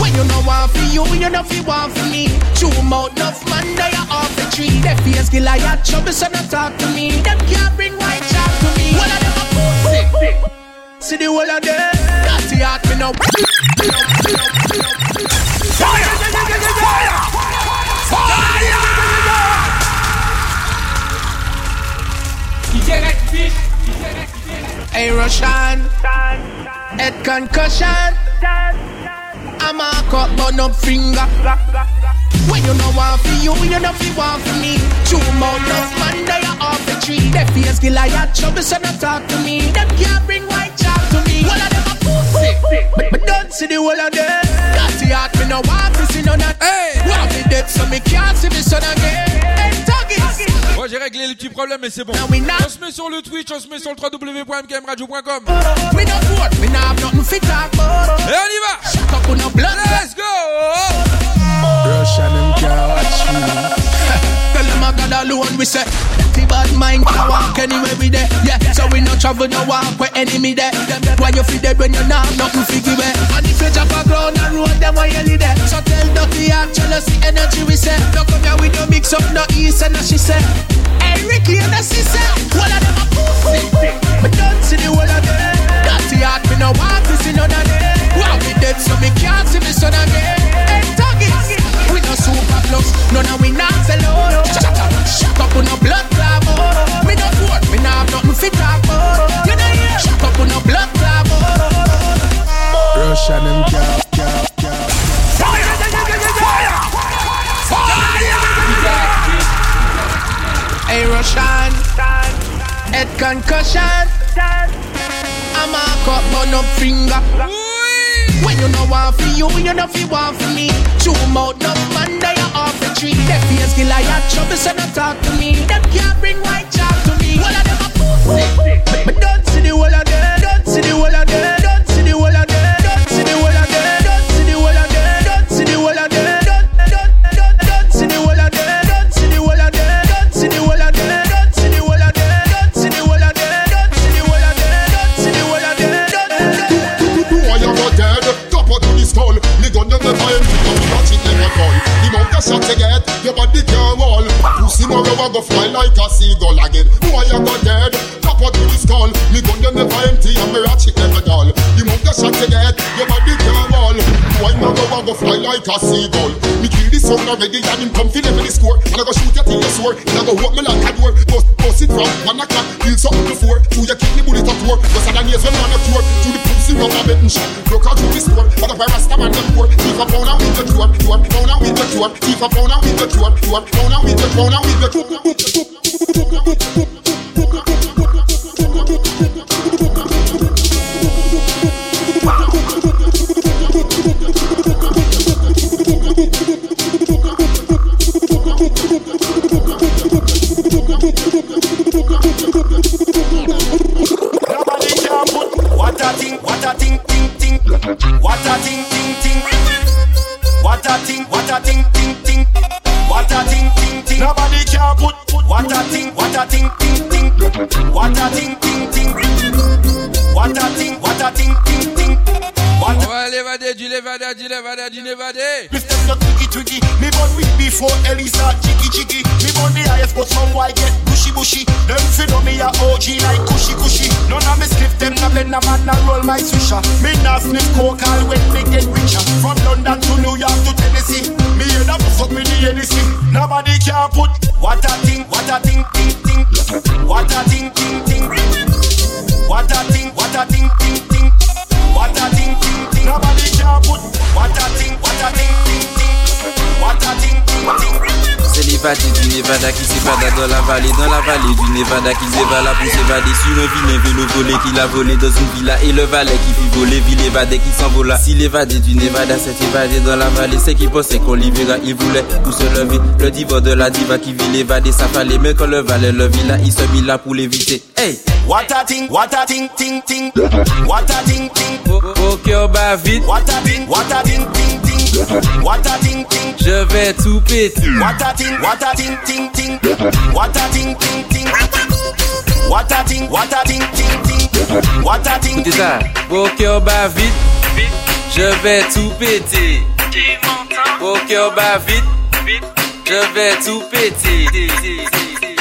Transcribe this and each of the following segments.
When you know want for you, you know fi want for me. Two mouth enough man, they are off the tree. They face Goliath, trouble so not talk to me. Them can't bring white chalk to me. One of them a pussy. See the whole of them. Dirty heart me no. Fire! Fire! Hey Russian, head concussion. I'm a cut but no finger. When you know want for you, you know fi want for me. Two mouth enough man, they are off the tree. They face Goliath, trouble so not talk to me. Them can't bring white chalk to me. One of them a pussy, but, but don't see the whole of them. Dirty heart, me no want to see none of Hey, want me dead so me can't see me son again. Hey, Tuggies. J'ai réglé les petits problèmes mais c'est bon. On se met sur le Twitch, on se met sur le www.mkmradio.com. Et on y va. Let's go. Girl, The bad mind can walk anywhere we there. Yeah, so we no travel, no walk where enemy there. Why you feel dead when you're not nothing give it? And if you drop a ground and road, them why you there. So tell Ducky and jealousy energy we say. No come here with no mix up, no east and no she say. Hey Ricky and the sister, one of them a pussy. But don't see the whole of them. Dirty heart, me no want to see none of them. Wow, me dead so me can't see me son again. Hey, no super close, none of we not sell out. Shut up, shut up, on no blood clot. Me no vote, me no have nothing fit talk about. You know yeah, shut up, on no blood clot. Russian and can't, can't, can't. Hey Russian, head concussion. I'm a cut but no finger. When you know want for you, you know fi want for me. Two mouth no man, they are off the tree. They face Goliath, trouble so don't talk to me. Them can't bring white chalk to me. One of them a pussy, but don't see the whole of them. Don't see the whole of them. The amount of get, your body can't wall. Pussy no you a go fly like a seagull again. Why you go dead? Top out to the skull. Me gun you never empty, and me watch it never dull. The amount of shots you get, your body can't wall. Why no you a go fly like a seagull? Me kill the sound already, and him come feel every score. And I go shoot you till you sore. And I go walk me like a door. Bust, bust it from one o'clock till something before. Two you kill the bullet at war. Cause I done years when man a cure. To the pussy round a betting shot. Broke out through the store. But a rasta man them poor. Thief a pound and with the drawer. Drawer, pound and with the. Thief a pound and with the and with the and the vallée, dans la vallée du Nevada qui s'évala pour s'évader sur un vilain vélo volé qu'il a volé dans une villa et le valet qui fit voler, ville évadé qui s'envola. S'il évadé du Nevada s'est évadé dans la vallée, c'est qu'il pensait qu'on libéra, il voulait pour se lever. Le diva de la diva qui vit l'évader, ça fallait, mais quand le valet le villa, il se mit là pour l'éviter. Hey! What a thing, what a thing, ting, ting. What a thing, ting. Au cœur bat vite, What a thing, what a thing, ting, ting. What a thing, ting. je vais tout péter. What a thing, what a thing, ting, ting. What a thing, ting, ting. What a thing, what a thing, ting, ting. What a thing, Écoutez ting. ça, au cœur bat vite, je vais tout péter. Au cœur bat vite, je vais tout péter.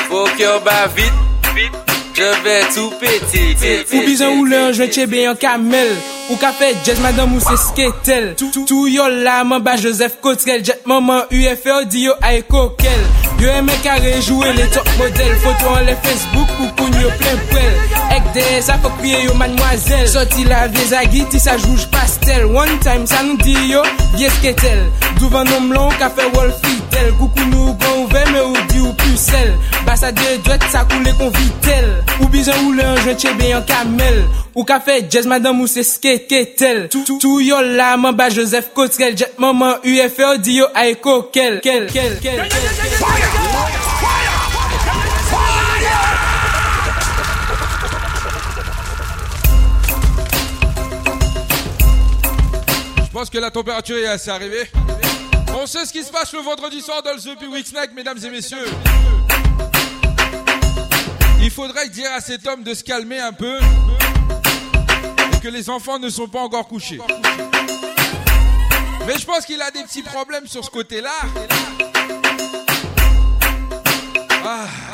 Au cœur bat vite, je vais tout péter. Ou bizan ou le an jwen chebe yon kamel Ou ka fe jazz madame ou se sketel. Tou yo la man ba Joseph Cotrel Jet maman UFO di yo ay kokel. Yo eme kare rejoue le top model. Foto an le Facebook pou koun yo plen prel. Ek de sa fok priye yo manmwazel Soti la vie zagi ti sa jouj pastel. One time sa nou di yo vie sketel. Douvan nom lon ka fe wolfi fidel Koukou nou gon ouve me ou di ou pucelle. Basa de dwet sa koule kon vitel Ou bizan ou le an jwen chebe yon kamel Ou ka fe jazz madame ou se sketel Tou tou yo la man ba Joseph Cotrel Jet maman UFO di yo ay kokel kel, kel, kel, kel. Je pense que la température est assez arrivée. On sait ce qui se passe le vendredi soir dans le The Week Snack, mesdames et messieurs. Il faudrait dire à cet homme de se calmer un peu et que les enfants ne sont pas encore couchés. Mais je pense qu'il a des petits problèmes sur ce côté-là. Ah.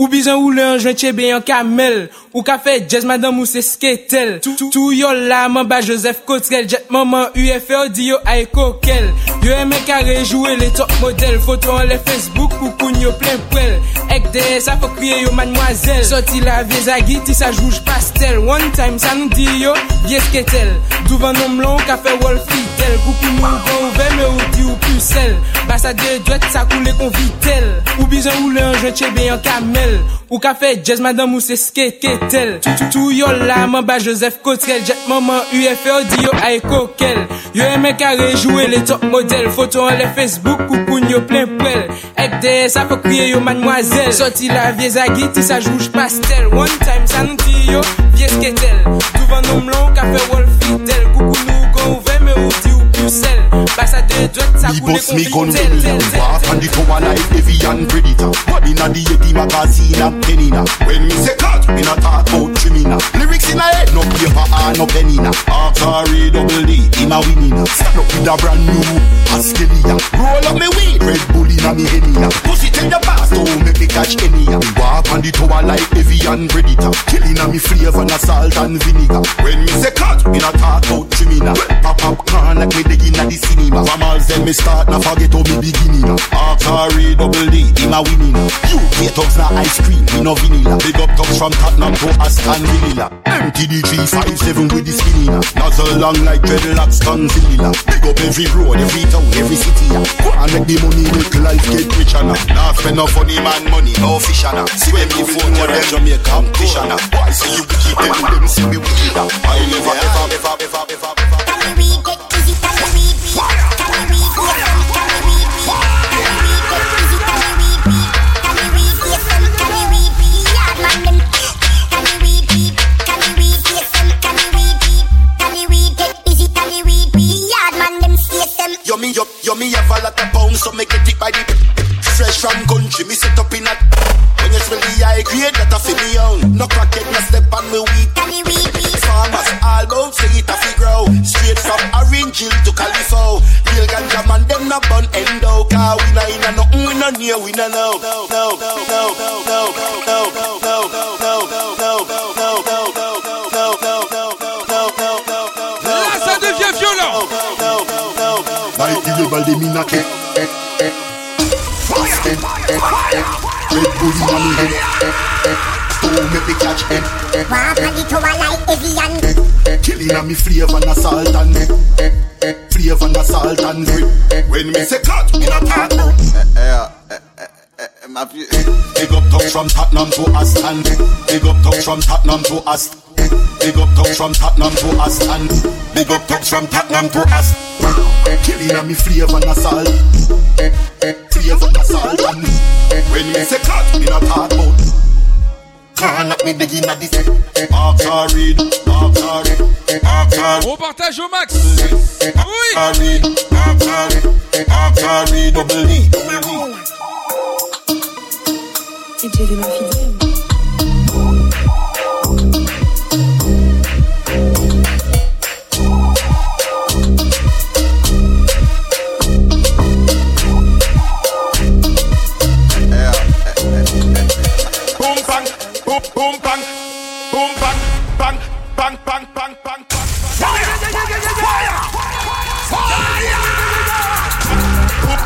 Ou bizan ou le anjwen chebe yon kamel Ou ka fe jazz madame ou se sketel. Tou tou. Yo la man ba Joseph Cotrel Jet maman UFO di yo ay kokel. Yo eme kare rejouwe le top model Foto an le Facebook pou koun yo plen prel Ek de sa fok kriye yo mademoiselle. Soti la vie zagi ti sa jouj pastel. One time sa nou di yo vie sketel. Douvan nom lon ou ka fe wol fidel Koukou nou kon ouve me ou di ou pusel Basa de dwet sa koule kon vitel. Ou bizan ou le anjwen chebe yon kamel. Kotrel Ou ka fe jazz madame ou se skeketel Tou yo la man ba Joseph Cotrel. Jet maman UFO di yo ay kokel. Yo eme kare rejoue le top model Foto an le Facebook ou koun yo plen prel Ek de sa fok kriye yo mademoiselle. Soti la vie zagi ti sa jouj pastel One time sa nou ti yo vie sketel Touvan nom lan ka fe wol fidel. Koukou nou Basa bust me gun koule kon fi kon tel. tel. Tel Wap an like Evian Predator Madi na di yeti magazine a penina. When me say. ka cut, me not talk about trimina. Lyrics in a head, no paper or no penina. Artery double D, him a winina. Stand up with a brand new Askelia. Roll up me weed, Red Bull inna me henna. Pussy tell your boss, don't make me catch any. Me walk on the tower like heavy and predator. Killing a me flavor and salt and vinegar. When me say cut, me not talk about trimina. Pop popcorn like me dig inna the cinema. From all them me start, now forget how me beginning. Artery double D, him a winning. UK thugs na ice cream, me no vanilla. Big up thugs from Tottenham to Aston Villa. MTD 357 with the skinny. Nozzle long like dreadlocks, Godzilla. Big up every road, every town, every city. yeah. Go and make the money, make life get richer now. Now spend no funny man money, no fish now. See when me phone you them Jamaica competition now. Why say you wicked them, them see me wicked now. I never ever, ever, ever, ever, ever. Yummy, up, yummy, have a lot of pounds, so make it deep. by the fresh from country. Me set up in a when you smell the high grade, that a fit me own. No crack it, no step on me weed. Any weed, weed. Farmers all bout say it a fi grow. Straight from Orange Hill to Califo. Real ganja man, them no bun endo. Car we na inna nothing, we no near, we no know. No, no, no, no, no, no. no. Like the rebel, they mean a kick. Red Bull in my head. stew me fi catch them. Walk on the tower like Evian. Killing a me flavor and salt and flavor and salt and. When me say cut, me not talk about. Big up talk from Tottenham to Aston. Big up talk from Tottenham to Aston. Big up thugs from Tottenham to Aston. Big up thugs from Tottenham to Aston. Killing a me flavor nasal. Flavor nasal. And when me say cut in a cardboard. Can't me dig in a dick. After read, after read, after read. On partage au max. Oui. Double D,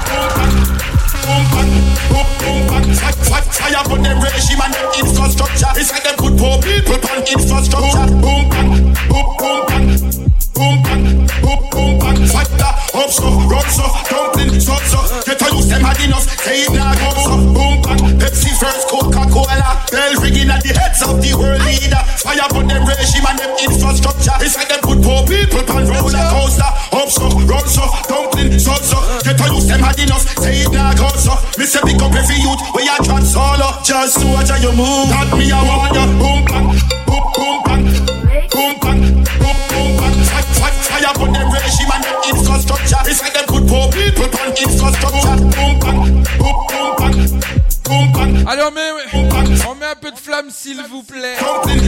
Boom bang, boom boom bang, fire, fire, fire on them regime and infrastructure. It's them put poor people on infrastructure. Boom bang, boom boom bang, boom bang, boom boom bang. Fire up so, run dumpling so so. Get a use them hard enough, say go. Boom bang, Pepsi first, Coca-Cola. Bell ringing at the heads of the world leader. Fire on them regime and them infrastructure. It's like them put poor people on roller coaster. Enough, say it now go so. Me say pick up every youth where you trans solo. Just watch how you move. Not me, I want you. Boom bang, boom boom bang, boom bang, boom boom bang. Fire, fire, fire on them regime and them infrastructure. It's like them put poor people on infrastructure. Boom bang, boom boom bang, boom bang. Allez, on met, s'il vous plaît.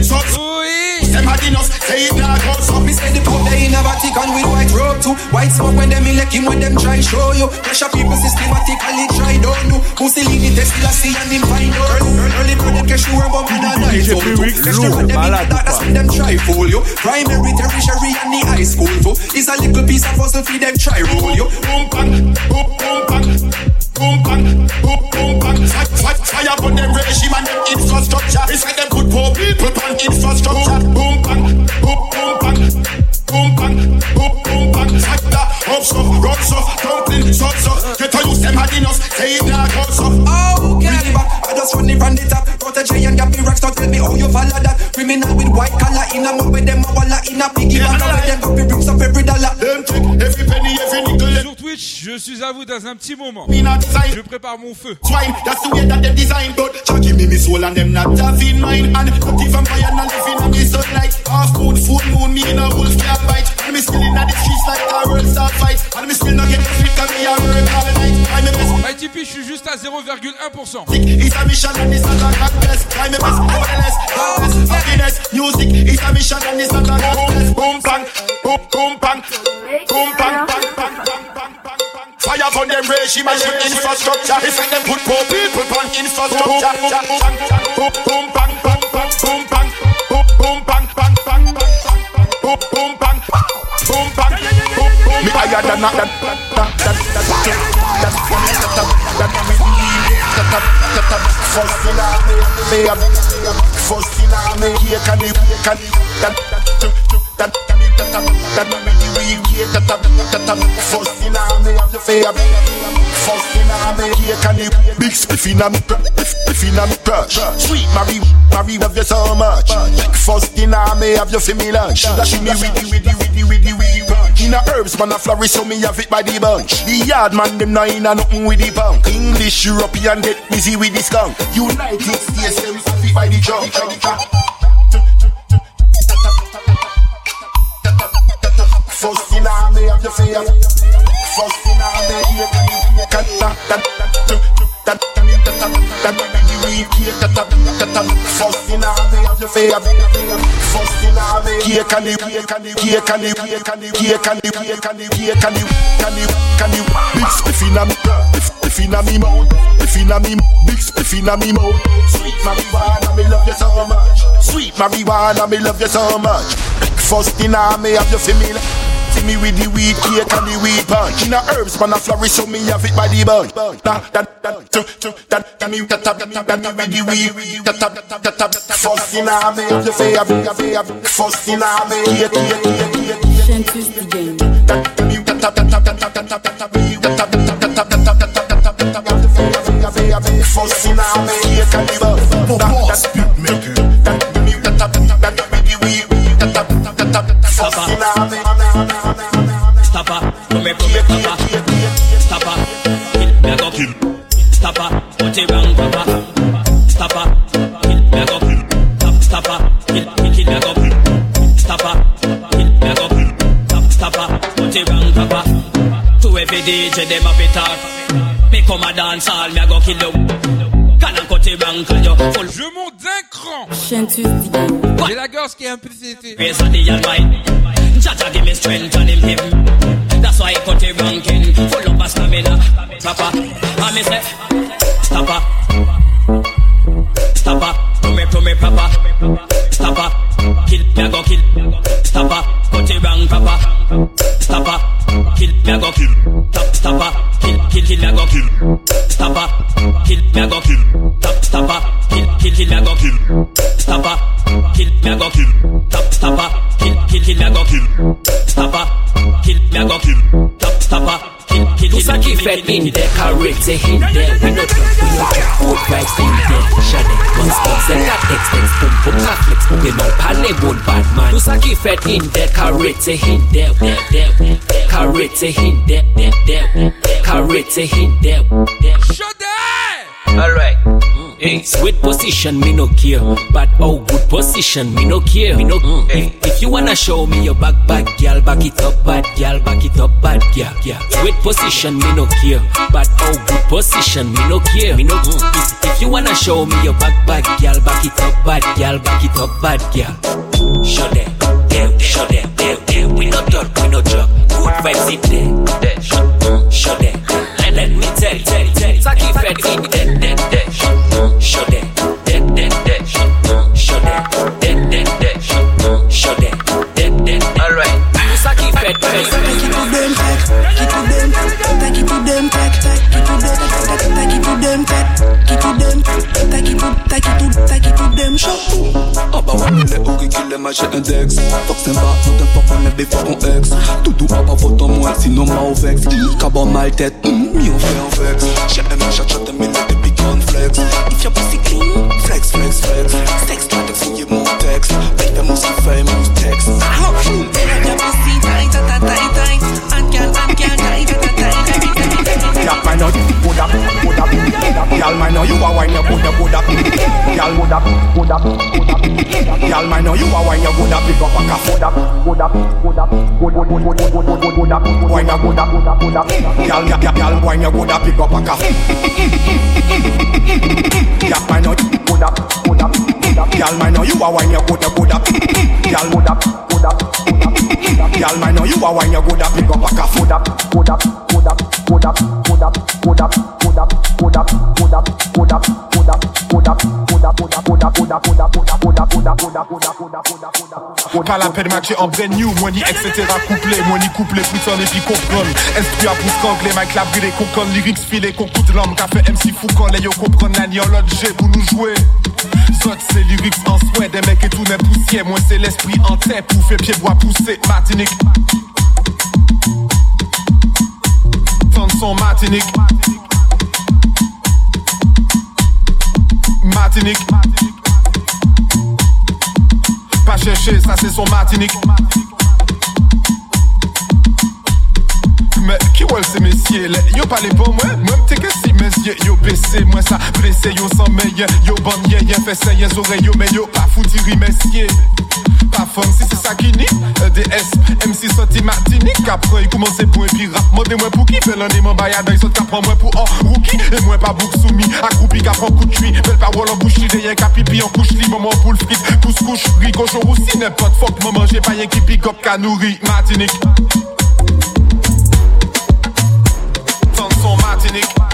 So so. Oui. Them hard enough, say it now go so. Me say the pop they in a Vatican with white robe too. White smoke when them elect him when them try show you. Pressure people systematically try don't know. Mussolini test still a see and him find out. Early, early brother cash you and bomb and a knife oh. DJ out too. Piwyx, Cash lourd, them and them in malade the dark, that's when them try fool you. Primary, tertiary and the high school too. Is a little piece of puzzle for them try roll you. Boom bang, boom boom bang, boom bang, boom boom bang. Fire, on them regime and them infrastructure. It's like them put poor people on infrastructure. Boom bang, boom boom bang, boom bang, boom boom bang. Fire up so, run so, dumpling so so. Get a use them hard enough, say it now go so. Oh, okay. I just run it from the top. Protege and Gappy Rocks, now tell me how you follow that. Criminal with white collar in a mug with them a walla in a piggy bank. With them Gappy brings up every dollar. Them trick, every penny, every nickel. je suis à vous dans un petit moment. Je prépare mon feu. ITP, je suis juste à 0,1%. Fire on them regime and them infrastructure like them put poor people on infrastructure Boom, boom, bang, bang, bang, boom, bang Boom, boom, bang, bang, bang, bang, bang, bang Boom, boom, bang, boom, bang, boom, boom Me higher than that, that, that, that, that, that, that, that, First in army, me a First in army, here can you, can you That, that, that, that, that, that, that, me the real here That, that, that, that, First in army, have the fear. First in army, here can you Big spliff in me, spliff in me crush Sweet Mary, Mary, have you so much? First in army, have you for me lunch? That she me widdy, widdy, widdy, widdy, widdy In a herbs, man, a flourish, so me have it by the bunch. The yard man, them not in a nothing with the punk. English, European, get busy with the skunk. United States, them have it by the junk First in army, have you fear First in army, here can you can that that that that that that First in army, have you fear First in army, here can you here can you can you can you here can you here can you here can you can you can you big spliff in a me spliff in a me mouth spliff in a me big spliff in a me mouth Sweet marijuana, me love you so much Sweet marijuana, me love you so much First in army, have you feel me see me with the weed cake and the weed punch. In a herbs, man a flourish, so me have it by the bunch. That that that that that that me that that that that with the weed. That that that that first in a me, you say have have have. First in a me, cake, cake, cake, cake. Shentus the game. That me that that that that that that that that me that that that that that that that First in a me, cake and the bunch. Boss beat maker. First in a me. Come papa. Stopper, kill me, go kill. Stopper, put it wrong, papa. Stopper, kill me, go kill. Stopper, kill, me, go go kill. Stopper, put it wrong, papa. To every DJ, them up it out. Me come a dance all, me I go kill you. Can I cut it wrong, can you full? Je monte d'un the game. J'ai la gorge qui est un peu sétée. Raise on the almighty. Jaja give me strength and him give. That's why I cut it ranking. Full up of stamina. Papa, I me say, stopper. Stopper, come here, come here, papa. Stopper, kill me, I go kill. Stopper, cut it wrong, papa. Stopper, kill me, I go kill. Stop, stopper, kill, I go kill. Stop kill, I go kill. Stop, stop up, kill, kill, kill, I go kill. Stop up, kill, I go kill. Stop, stop up, kill, kill, kill, I go kill. Stop up, kill, I go kill. Stop, stop. Tout sa ki fet in dek, karete in dek We no drop, we no drop, good vibes in dek Shadek, guns, guns, and that text, text Boom, boom, ka flex, boom, dem out, pane, good bad man. Tout sa ki fet in dek, karete in dek, dek, dek Karete in dek, dek, dek Karete in dek, Shut Shadek! Alright Hey, sweet position, me no care. But oh, good position, me no care. Me no. Mm. If, if you wanna show me your back, bad girl, back it up, bad girl, back it up, bad girl, yeah. Sweet position, me no care. But oh, good position, me no care. Me no. Mm. If, if you wanna show me your back, bad girl, back it up, bad girl, back it up, bad girl. Show them, there, show them, there, there. We no talk, we no joke. Good vibes in there. there. Mm, show, them. Let, let me tell, tell, tell. Saki fed in there. Show them, there, there, there. Show them, there, there, there. Show them, there, there, there. Alright. Saki fed, fed, fed. Take it to them, take, take it to them, take it to them, take, take it to them, take, take it to them, take, take it to them, take it to, take it to, take it to them, show. Bah ouais, les hooks qui les matchent index Fuck c'est pas, nous t'aimes pas qu'on est des fois ton ex Tout doux à pas vote en moi, sinon ma au vex. Cabot mal tête, mi on fait un vex. J'ai aimé chat chat, mais là des big flex If your pussy clean, flex, flex, flex. Sex, Girl, man, know you a wine, you good up, good up. Girl, good up, good up, up. Girl, man, know you a wine, you good up, big up a car, good up, good up, good up, good, good, good, good, good, good, good, up. Wine, you good up, good up, good up. Girl, girl, girl, wine, you good up, big up a car. Girl, man, know you good up, good up, good up. Girl, man, know you a wine, you good up, good up. Girl, good up, good up, good up. Girl, man, know you a wine, you good up, big up a car, good up, good up, good up, good up, good up, good up, good up, good up, Pas la peine matcher en brand new, money etc. Couplé, money couplé, plus en épi comprendre. Instruit à pouce anglais, Mike la brûlé, concorde, lyrics filé, concours de l'homme, café MC Foucan, les yo comprendre, l'année en l'autre pour nous jouer. Sot se lyrics en an swè, de mèk etou nè poussye Moi c'est l'esprit en tè, pou fè piè bwa pousse Matinik Tan son Matinik Martinique. Pas chercher, ça c'est son Martinique. Mais qui wèl se mesye le? Yo pale pou mwen, mwen mte kesi mesye Yo bese mwen sa, blese yo san meyen Yo banyeyen, fese yen zore yo Men yo pa fouti rimesye Parfum si se sakini, EDS, MC soti martini Kaproy koumanse pou epi rap, mode mwen pou ki Felande mwen bayaday, sot kapran mwen pou an rouki E mwen pa bouk soumi, akoupi kapran koutui Bel parol an bouchli, deyen kapipi an kouchli Maman pou l'frit, kous kouch, rikochon roussi Nepot fok mwen manje, payen ki pick up ka nouri Martinique. Tanson Martinique.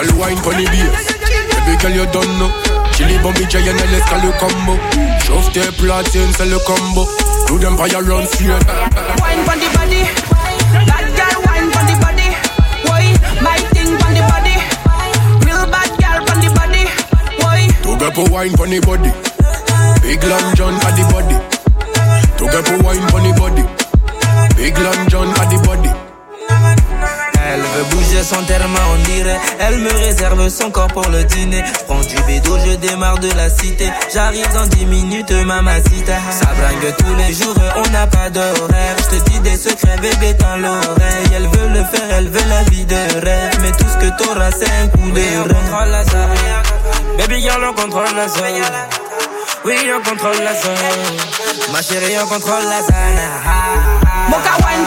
All wine pon the beer. Baby girl you don't know. Chili bombi giant and let's call you combo. Shove the platin, sell you combo. Do them fire your run Wine pon the body. Bad girl wine pon the body. Boy, my thing pon the body. Real bad girl Pon the body. Boy get girl wine pon the body. Big long John for the body. To get girl wine pon the body. Big long John for the body. Elle veut bouger son terme, on dirait. Elle me réserve son corps pour le dîner. Prends du bédo, je démarre de la cité. J'arrive dans 10 minutes, mamacita. Ça bringue tous les jours, on n'a pas d'horaire. Je te dis des secrets, bébé, dans l'oreille. Elle veut le faire, elle veut la vie de rêve. Mais tout ce que t'auras, c'est un coup de rêve. contrôle la zone. Baby girl, on contrôle la zone. Oui, on contrôle la zone. Ma chérie, on contrôle la zone. Mocha wine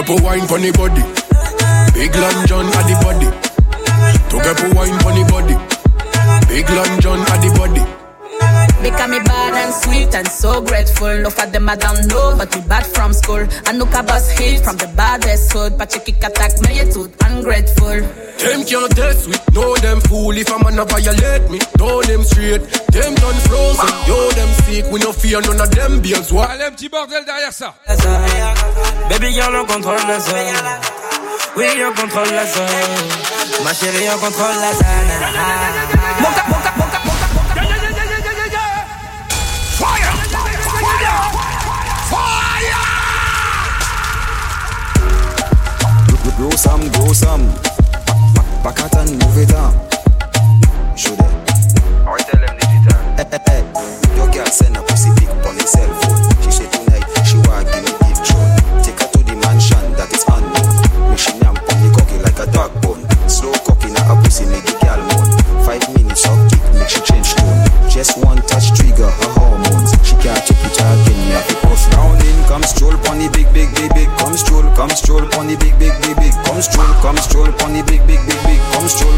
Get pour wine pon the body. Big Long John at the body. To get pour wine pon the body. Big Long John at the body Because me bad and sweet and so grateful. No for them I don't know, but we bad from school. I know bus hit from the baddest hood. But you kick attack me, you too ungrateful. Them can't test we, know them fool If a man a violate me, know them straight Them done frozen, yo them sick We no fear none of them beers, what? Allez, un petit bordel derrière ça. Baby girl, on contrôle la zone. Oui, on contrôle la zone. Ma chérie, on contrôle la zone. Grow some, grow some. Back out and move it on. Show them. I tell them digital. Hey, hey, hey. Your girl send a pussy pic on his cell phone. She say tonight she want give me deep throat. Take her to the mansion that is unknown. Make she nyam on the cocky like a dog bone. Slow cocky na a pussy make the girl moan. Five minutes of kick make she change tone. Just one touch trigger her hormones. She can't take it again. Me Come stroll pon the big, big, big, big. Come stroll, come stroll pon the big, big, big, big. Come stroll, come stroll pon the big, big, big, big. Come stroll.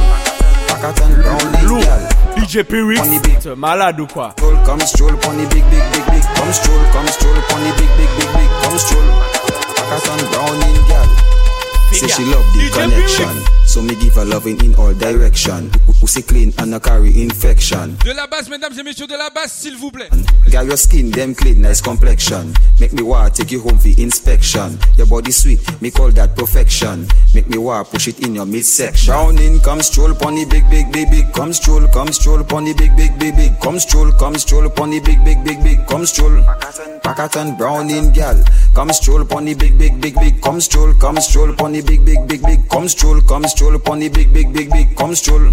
Pack and round in, girl. DJ Piwyx, t'es malade ou quoi Stroll, come stroll the big, big, big, big. Come stroll, come stroll pon the big, big, big, big. Come stroll. Pack and brown in, girl. Say she love the connection. So me give her loving in all direction. Pussy clean and no carry infection. De la base, mesdames et messieurs, de la base, s'il vous plaît. Girl, your skin them clean, nice complexion. Make me want take you home for inspection. Your body sweet, me call that perfection. Make me want push it in your midsection. Brown in, come stroll pon the big, big, big, big. Come stroll, come stroll pon the big, big, big, big. Come stroll, come stroll pon the big, big, big, big. Come stroll. And brown in, girl. Come stroll pon the big, big, big, big. Come stroll, come stroll pon the big, big, big, big. Come stroll, come stroll pon the big, big, big, big. Come stroll.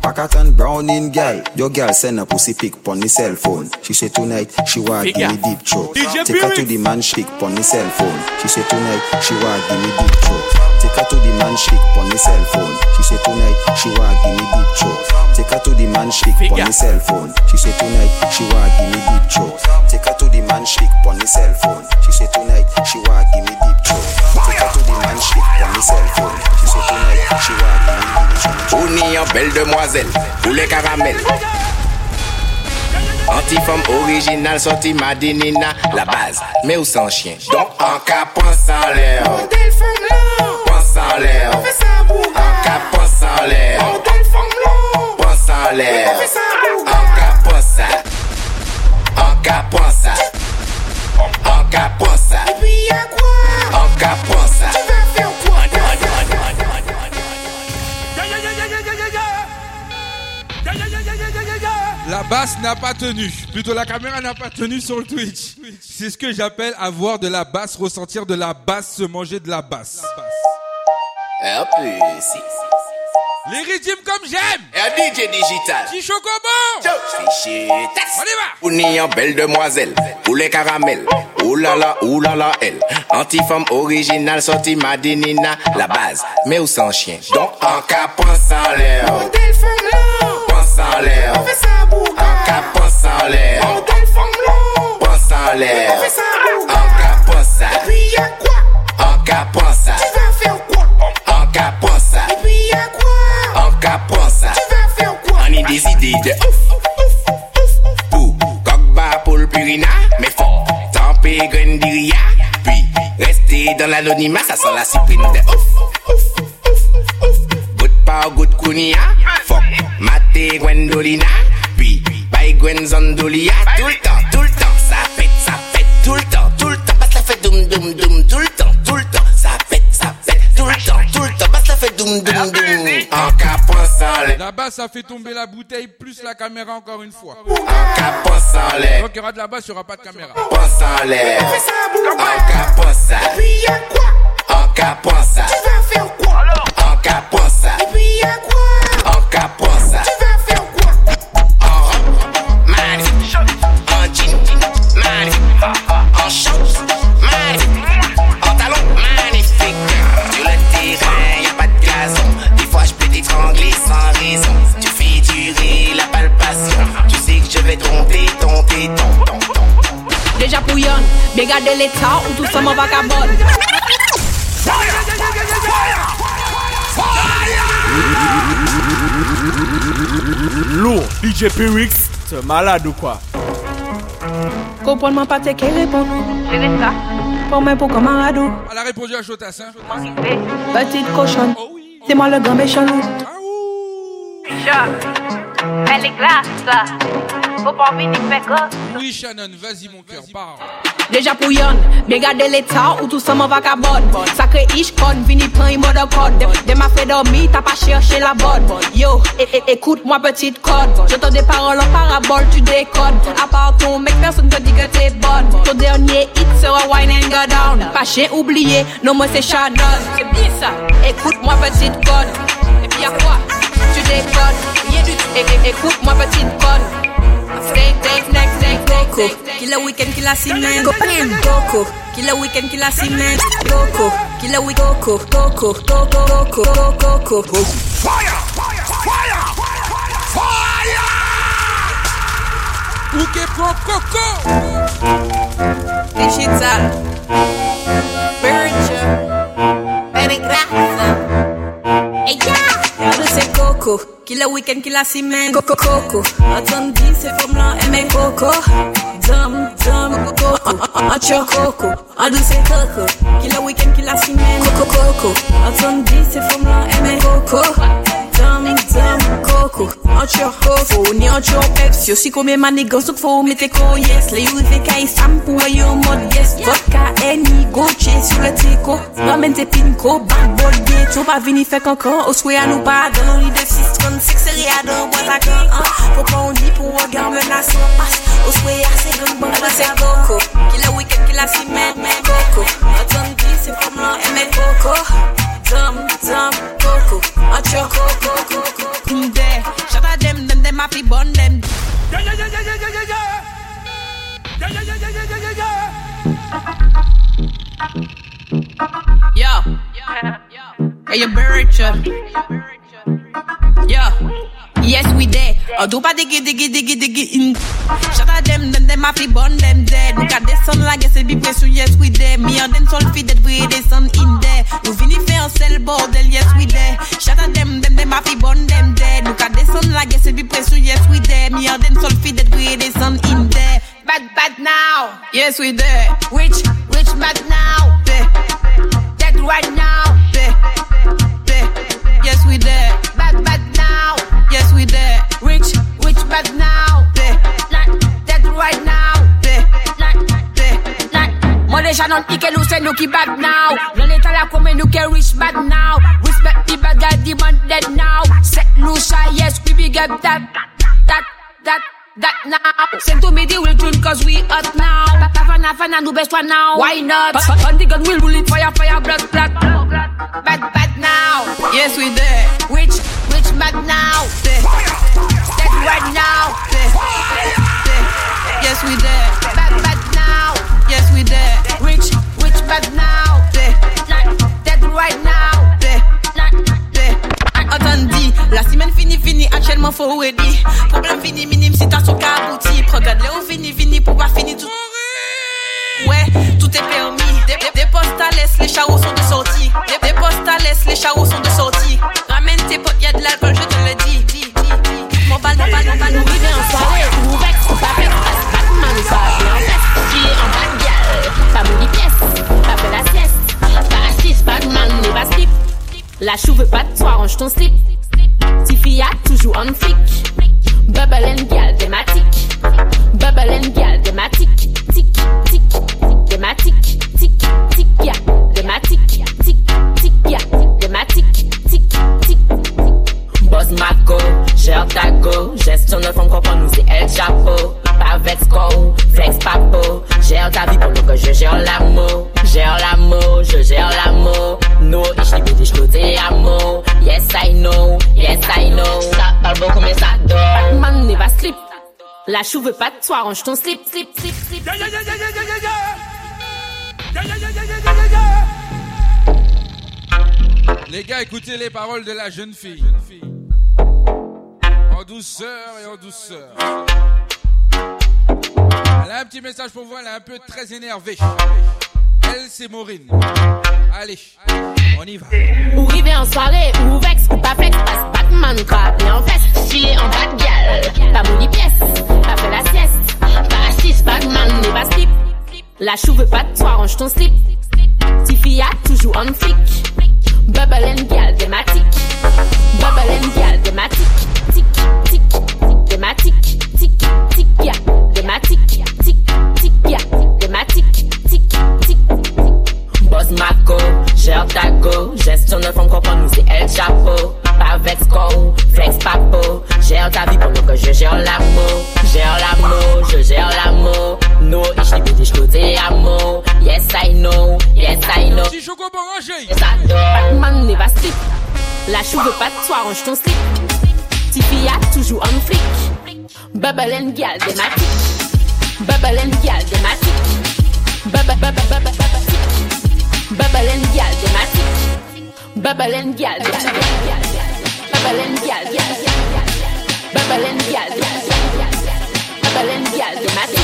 Packet and brown in, girl. Your girl send a pussy pic pon the cell phone. She say tonight she want give me deep throat. Take her to the man shake pon the cell phone. She say tonight she want give me deep throat. Take her to the man shake pon the cell phone. She say tonight she want give me deep throat. Take her to the man shake pon the cell phone. She say tonight she want give me deep throat. Take her to the man shake pon the cell phone. She say tonight she want give me deep throat. Take her to the man shake pon the cell phone. She say tonight she want give me deep throat. Ouni en belle demoiselle, poulet caramel? Anti-femme originale sorti Madinina, la base, mais où sans chien. Donc en cas pense en l'air. Pense en l'air. En cas pense en l'air. Pense en l'air. En cas pense ça. En cas pense ça. En cas pense ça. En cas pense ça. La basse n'a pas tenu. Plutôt la caméra n'a pas tenu sur le Twitch. C'est ce que j'appelle avoir de la basse, ressentir de la basse, se manger de la basse. Un peu, si. Les rythmes comme j'aime. Un DJ digital. Petit chocobo. Fichier, On y va. Ouni en belle demoiselle, poulet caramel. Ouh là là, ouh là là, elle. Anti-femme originale sortie Madinina, la base, mais où sans chien? Donc en cas pense en l'air. Pense en l'air. En cas pense en l'air. Pense en l'air. En cas pense ça. En cas pense ça. En cas pense ça. En cas pense ça. On a des idées de ouf. Pour coq bas pour le purina, mais fort. Tempé grendiria. Puis rester dans l'anonymat, ça sent la cyprine de ouf. Good power, good kunia. Fuck, Mate Gwendolina. Puis, by Gwen Zandolia. Tout le temps, tout le temps, ça pète, ça pète. Tout le temps, tout le temps. Basse la fait doum doum doum. Tout le temps, tout le temps. Basse la fait doum doum doum. En capant sans basse, ça fait tomber la bouteille plus la caméra encore une fois. En capant sans l'air. Donc il y aura de la basse, il n'y aura pas de caméra. En l'air. En capant ça. Et puis y'a quoi? En capant ça. Tu vas faire quoi? En capant ça. Et puis y'a quoi? En capant ça. Tu vas faire quoi? En robe, magnifique. En jean, magnifique. En shorts, Sur le terrain, y'a pas de gazon. Des fois je peux t'étrangler sans raison. Tu fais durer la palpation. Tu sais que je vais tromper ton téton. ton, ton. Déjà pouillonne, bien garder l'état ou tout ça m'en vagabonde. Lourd, DJ Pyrix, t'es malade ou quoi? Comprends-moi pas t'es qu'elle répond. Je reste là. Pour moi, pour camarade. Elle a répondu à Chotassin. Petite cochonne. C'est moi le grand méchant loup. Elle est glace. Faut pas envie de faire. Oui, Shannon, vas-y, mon cœur, parle. Deja pou yon, be gade l'etat ou tout ça man vaka bod Sakre ish kod, vini pran yi moda kod De ma fe dormi, t'as pas cherché la bod Yo, écoute moi petite kod Je te des paroles en parabole, tu décodes À part ton mec, personne te dit que t'es bonne. Ton dernier hit sera wine and go down. Pas chien oublié, non moi c'est Shannon. C'est bien ça, écoute moi petite kod Et puis à quoi, tu décodes Écoute moi petite bonne Stay, stay, next, next, next, Coco, kila weekend kila semaine Coco, kila weekend kila semaine Coco, kila week Coco, Coco, Coco, Coco, Coco, Coco. Ou que prend Coco! Des shit sale Bird Peligrosa Ey ya Yo c'est Coco Kila weekend kila semaine Coco, Coco Attendez ces femmes-là aimer Coco Dum, dum, Coco Acho Coco Adou c'est Coco Kila weekend kila semaine Coco, Coco Attendez ces femmes-là aimer Coco Dum, dum, Coco. Acho Coco Ni acho Pepsi. Yo si come manigan Souk fo mette ko yes. Le you fe kay sample Where you mod yes. Vodka, Henny, Goche Sur le teco Ramen te pinko Bad boy ghetto. Pa vini fek ankon Oswe a nou pa Don li de 636 Seri a don bois a kan Faut pas on dit pour regard menace on passe. Oswe a se gun bon Ado se Coco. Kila weekend kila semaine Men Coco. Attends di se fom lan eme Coco Dum, dum, Coco Acho Coco, Coco Boom there. Shout out them, them, them happy bun them. Yeah, yeah, yeah, yeah, yeah, yeah, yeah, yeah. Yeah, yeah, yeah, yeah, yeah, yeah, yeah, yeah. Yo. Hey, you bird Yo. Yes, we there. Oh, do pas diggy, diggy, diggy, diggy in. Shout out them, them, them happy bun them there. Look at the sun like it's a big place, yes, we there. Me and them sol feed that we the sun in there. Nous vini faire un sel bordel, yes, we there. Shout out them, them, them happy bun them there. Look at the sun like it's a big place, yes, we there. Me and them sol feed that we the sun in there. Bad, bad now. Yes, we there. Which, which bad now? Dead right now. Yes, we there. Rich, rich bad now. Not dead right now. There. Not there. Not. Moi déjà non ike c'est nous qui bad now. Dans l'état là comme nous qui rich bad now. Respect the bad guy, the man dead now. Set loose, ah, yes, we big up that, that, that. That now, send to me the will tune cause we hot now. Tafana fana do best one now. Why not? On the gun will bullet fire fire blood blood. Bad bad now. Yes we there. Which which bad now? There. Right now. Yes we there. Bad bad now. Yes we there. Which which bad now? Dead right now. Attendez, la semaine finie, finie, actuellement faut ready. Problème fini, minime, si t'as son cas abouti. Regarde, Léo fini, fini, pour pas finir tout? Ouais, tout est permis. Des, des, des postes à l'est, les charros sont de sortie. Des, des postes à l'est, les charros sont de sortie. Ramène tes potes, y'a de l'alcool, je nous en soirée Ou pas passe pas en j'ai en van gal fait la sieste Pas Batman, nous slip La chou veut pas de toi, range ton slip Tiffy a toujours en flic Bubble and gal, thématique Bubble and gal, thématique Tic, tic, thématique Tic, tic, thématique Boss Mako, gère ta go. Gestion de fonds comprend nous c'est El Chapeau Pas vex go, flex papo. Gère ta vie pendant que je gère l'amour. Gère l'amour, je gère l'amour. No, ich liebe dich nur te amo Yes I know, yes I know. Ça parle beaucoup mais ça dort. Batman ne va slip. La chou veut pas de toi, range ton slip, slip, slip, slip. Les gars, écoutez les paroles de la jeune fille. En douceur et en douceur. Elle a un petit message pour vous, elle est un peu très énervée. Elle, c'est Maureen. Allez, on y va. Ou river en soirée, ou vex, ou pas flex, passe Batman, et en fesse, chier en bas de gueule. Pas mouli pièce, pas fait la sieste. Pas assis, Batman, ne va slip. La chou veut pas de toi, range ton slip. Tiffy a toujours en flic. Bubble and gal, thématique. Bubble and gal, thématique. Tic, tic, thématique. Tic, tic, ya, thématique. Tic, tic, ya, thématique. Tic, tic. Boss Mako, gère ta go Gestion de fonds comprend nous c'est El Chapeau vex go, flex papo Gère ta vie pendant que je gère l'amour Gère l'amour, je gère l'amour No, ich liebe dich nur te amo Yes I know, yes I know Petit choco orangé Batman ne va slip. La chou veut pas de toi, range ton slip. Ti fiya toujou an flik Babalen gyal dematik Babalen gyal dematik Babalen gyal dematik Babalen gyal Babalen gyal Babalen gyal Babalen gyal dematik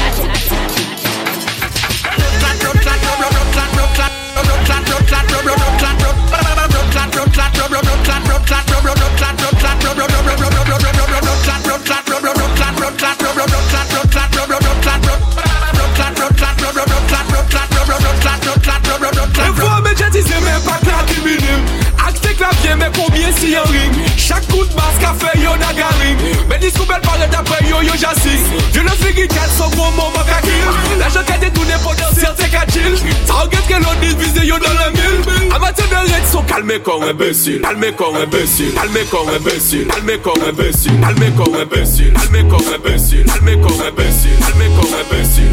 Informe, já dizem, é pra cá que menino Ak se klavye men koumye si yon ring Chak kout bas ka fe yon agaring Men dis koubel paret apre yo yo jasis Violence li gitkan son gwo mouman ka kil La jok a detounen potansiyel se ka chil Sa anget ke londis vize yo nan la mil Amatyen de red son kalme kon imbesil Kalme kon imbesil Kalme kon imbesil Kalme kon imbesil Kalme kon imbesil Kalme kon imbesil Kalme kon imbesil Kalme kon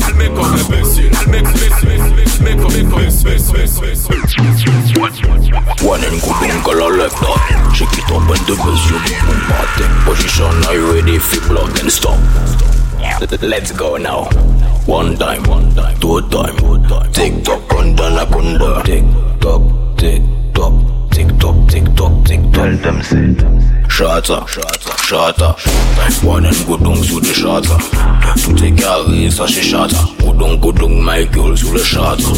Kalme kon Kalme kon One good uncle a left out. Shake it up and the best you boom party. Position are you ready for blood and stop? Let's go now. One time, one time, two time, two time. Tick tock, under na under. Tick tock, tick tock, tick Tiktok, Tiktok, top. Tell them say. Shatter, shatter, shatter. One and go down to the shatter. To take care, carry, so she shatter. Go down, good, down, my girl to the shatter.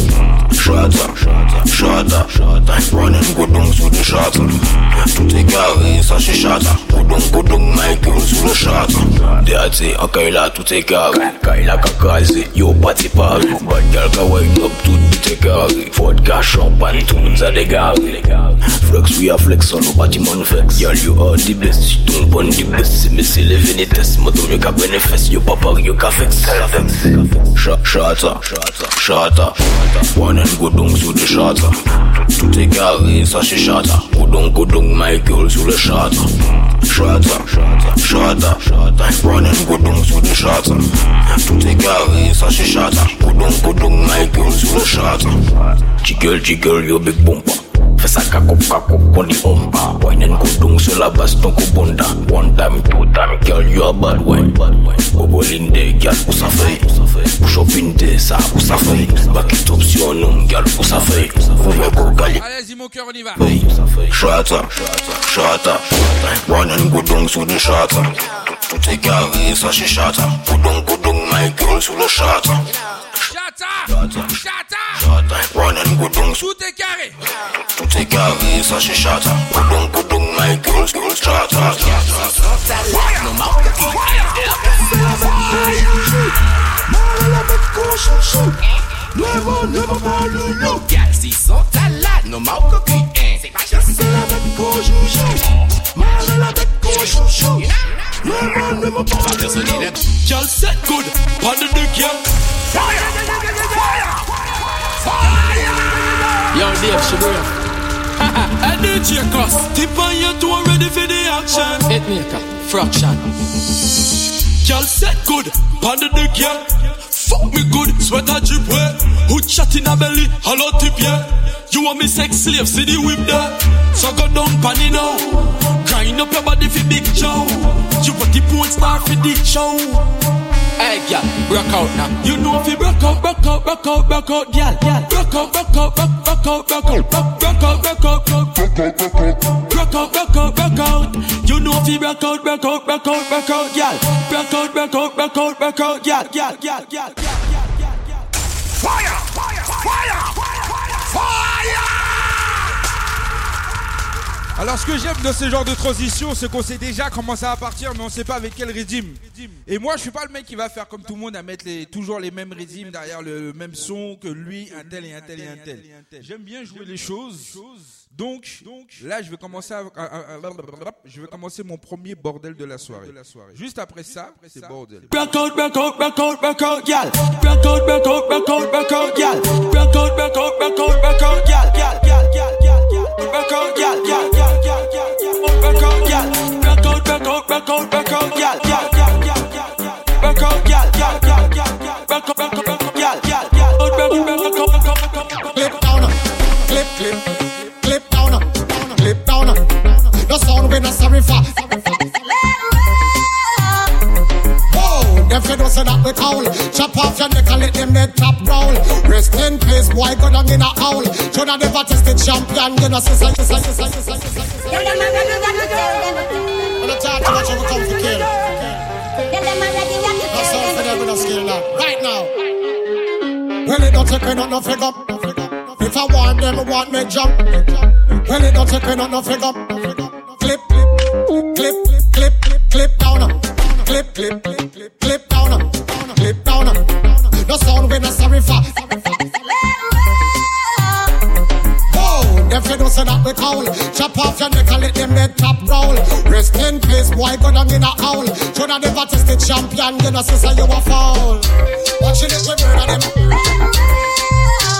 Shatter, shatter, shatter. Knife one and go down to the shatter. To take care, carry, so she shatter. Go down, good, down, my girl to the shatter. Dirty, a Kaila to take care carry. Kaila kakazi, yo party party. but girl can wind up to the take carry. Ford cash up and tunes at the galley flex, we are flex on nobody man flex. Girl, you are the best, you don't want the best. See me see living it the test, my you can manifest. You papa, you can fix. Shot, shot, shot, shot, One and go down to the shatter. To take a race, I she shatter. Go down, go down, my girl, to the shatter. Shatter, shatter, shatter. One and go down to the shatter. To take a race, I she shatter. Go down, go down, my girl, to the shatter. Jiggle, jiggle, you big bumper. Fesa kakop kakop koni omba. Boy nen kudung sila baston kubunda One time, two time, girl you a bad wine Bobolinde, girl usafey Push up in the sa usafey Bakit opsyon um, girl usafey Vume kogali Allez-y mon cœur, on y va. Shata, shata Boy nen kudung sou di shata Tout e gare sa she shata Kudung kudung my girl sou lo shata Shut up! Shut up! Running goudon. Tout est carré. Tout est carré, ça c'est chata. Goudon, goudon, my girls, girls, chata. No matter who I am. Mal à la bête, cochon, chou. Never, a fall in love. Gal, si sont à la, no matter qui est. C'est la bête, cochon, chou. Mal à la bête, cochon, chou. Never, never fall in love. Gal, c'est good. Pas de deux, Fire! Fire! Fire! Yo Dave, Shibuya And DJ Cuss Tip on your toe ready for the action. Hit maker, fraction. Girl set good, on the dick yeah. Fuck me good, sweat a drip wet Hood shot in a belly, hollow tip yeah. You want me sex slave, see the whip there. So go down panny now. Grind up your body for big Joe You want the porn star for the show Hey, girl, rock out now. You know if you rock out, rock out, rock out, rock out, girl, girl. Rock out, rock out, rock, rock out, rock out, rock, out, rock out, rock, out, rock out, rock out, rock out. You know if you rock out, rock out, rock out, rock out, girl. Rock out, rock out, rock out, rock out, girl, girl, girl, girl, girl. Fire! Fire! Fire! Fire! Alors ce que j'aime de ce genre de transition, c'est qu'on sait déjà comment ça va partir, mais on sait pas avec quel régime. Et moi, je suis pas le mec qui va faire comme tout le monde à mettre les, toujours les mêmes régimes derrière le, même son que lui, un tel et un tel et un tel. J'aime bien jouer les choses. Donc, là, je vais commencer mon premier bordel de la soirée. Juste après ça, c'est bordel. The we not sorry for. Whoa, them fi don't say that we cowl. Chop off your neck and let them neck top roll. Rest in peace, boy, go down in a howl. Shoulda never tested champion, you know, sister, sister, sister, sister, sister. When I talk too much, I will come to kill. No sound for them, we no skill now. Right now. Well, it don't take me not no figure. If I want them, I want me jump. Well, it don't take me not no figure. Clip, clip, clip, clip, clip down. Clip, clip, clip, clip down. Clip down. No sound we no sorry for. Them fi don't say that we cowl. Chop off your neck and let them neck top roll. Rest in peace, boy, go down in a howl. Shoulda never tested champion, you know, sister, you a foul. Watch it, we murder them.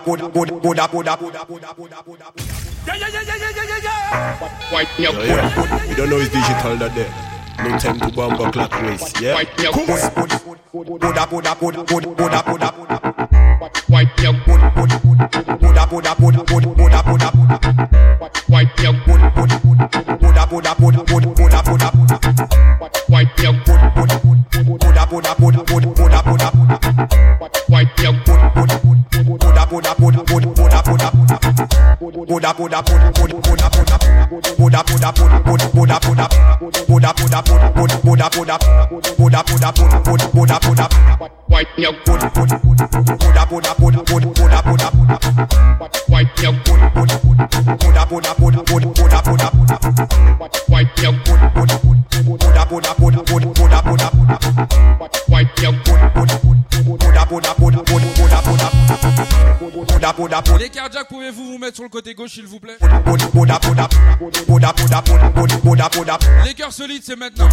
Good, good, good, good, good, good, good, good, good. Yeah, yeah, yeah, yeah, yeah, yeah, yeah. White me Yeah, good, yeah. good, You don't know it's digital that day. No time to bomb a clock race. Yeah. White me good, good, good, good, good, good, good, s'il vous plaît. Les cœurs solides, c'est maintenant.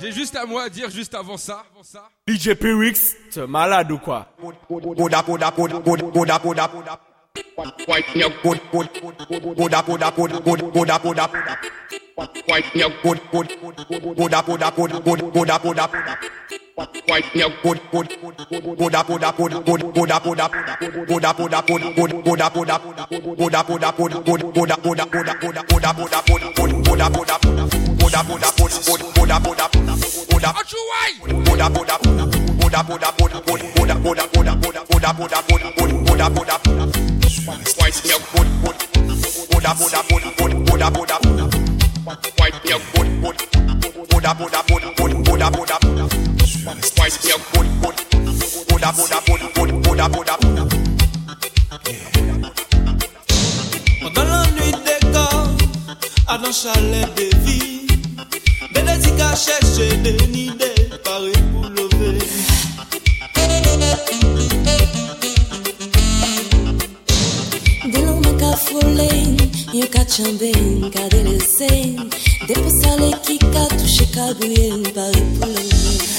J'ai juste à moi à dire juste avant ça. DJ Pyrix, malade ou quoi Buddha, Buddha, Buddha, Buddha, Buddha, Buddha, Squeeze your des corps, à nos chalets de vie, des des ka chanben, ka Depo sale ki ka touche ka bouyen, pare pou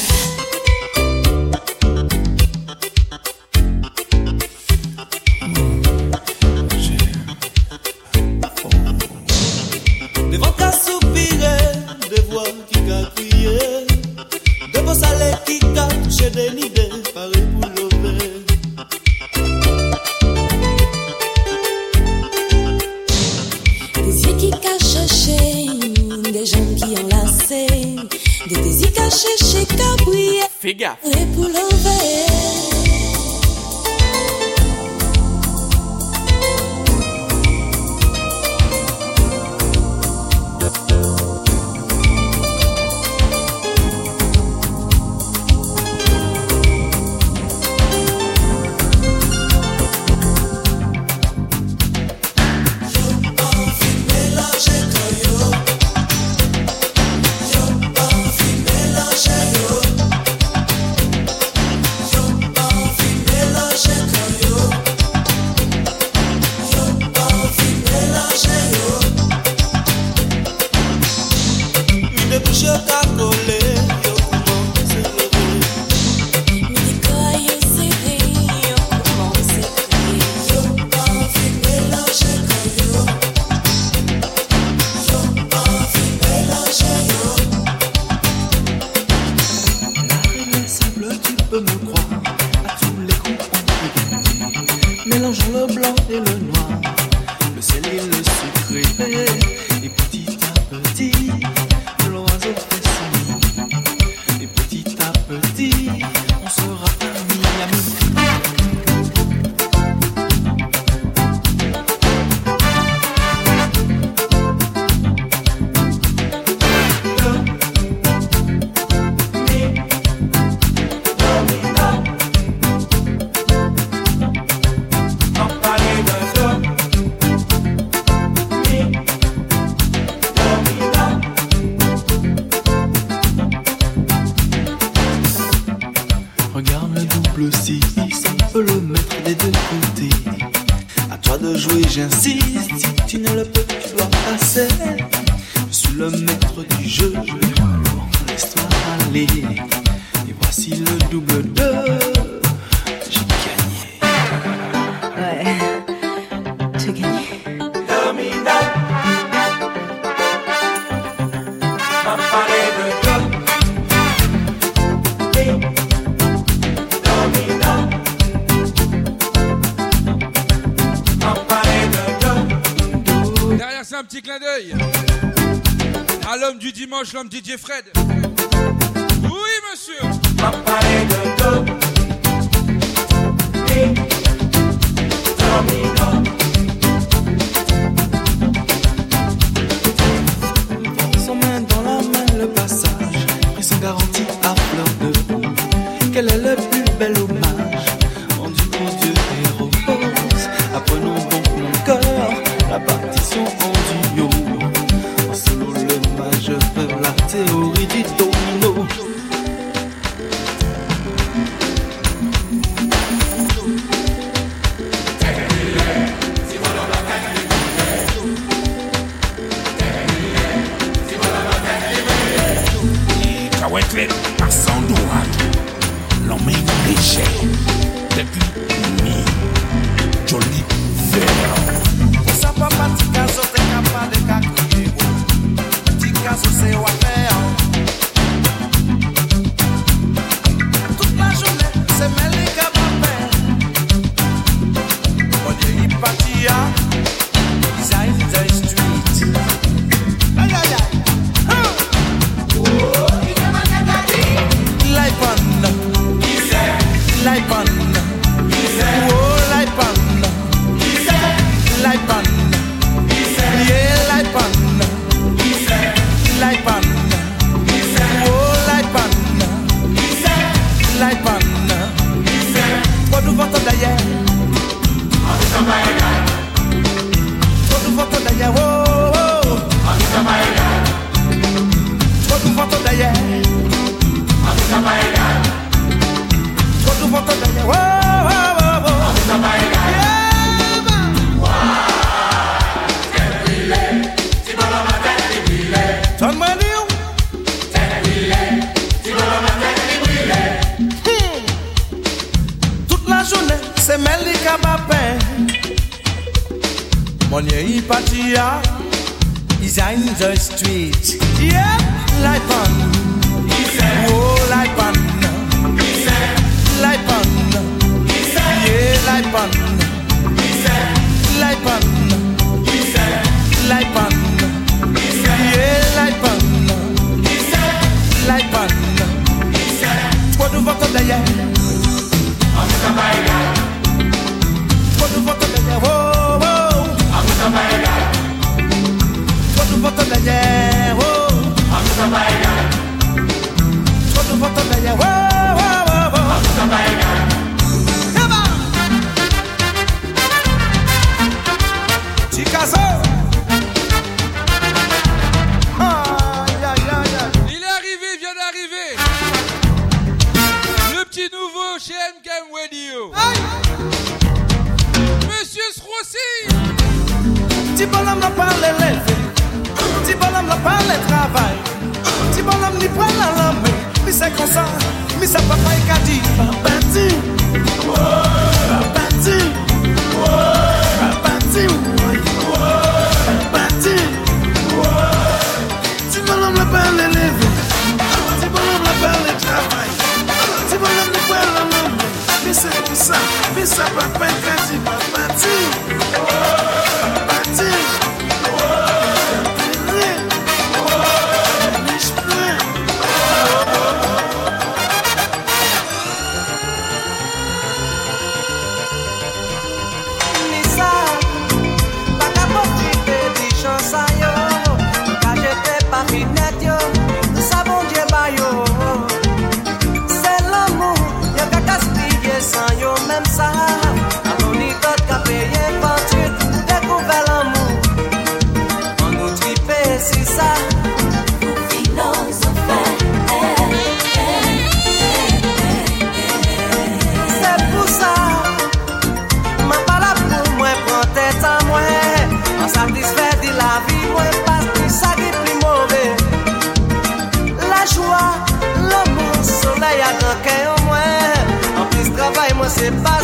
travay mwen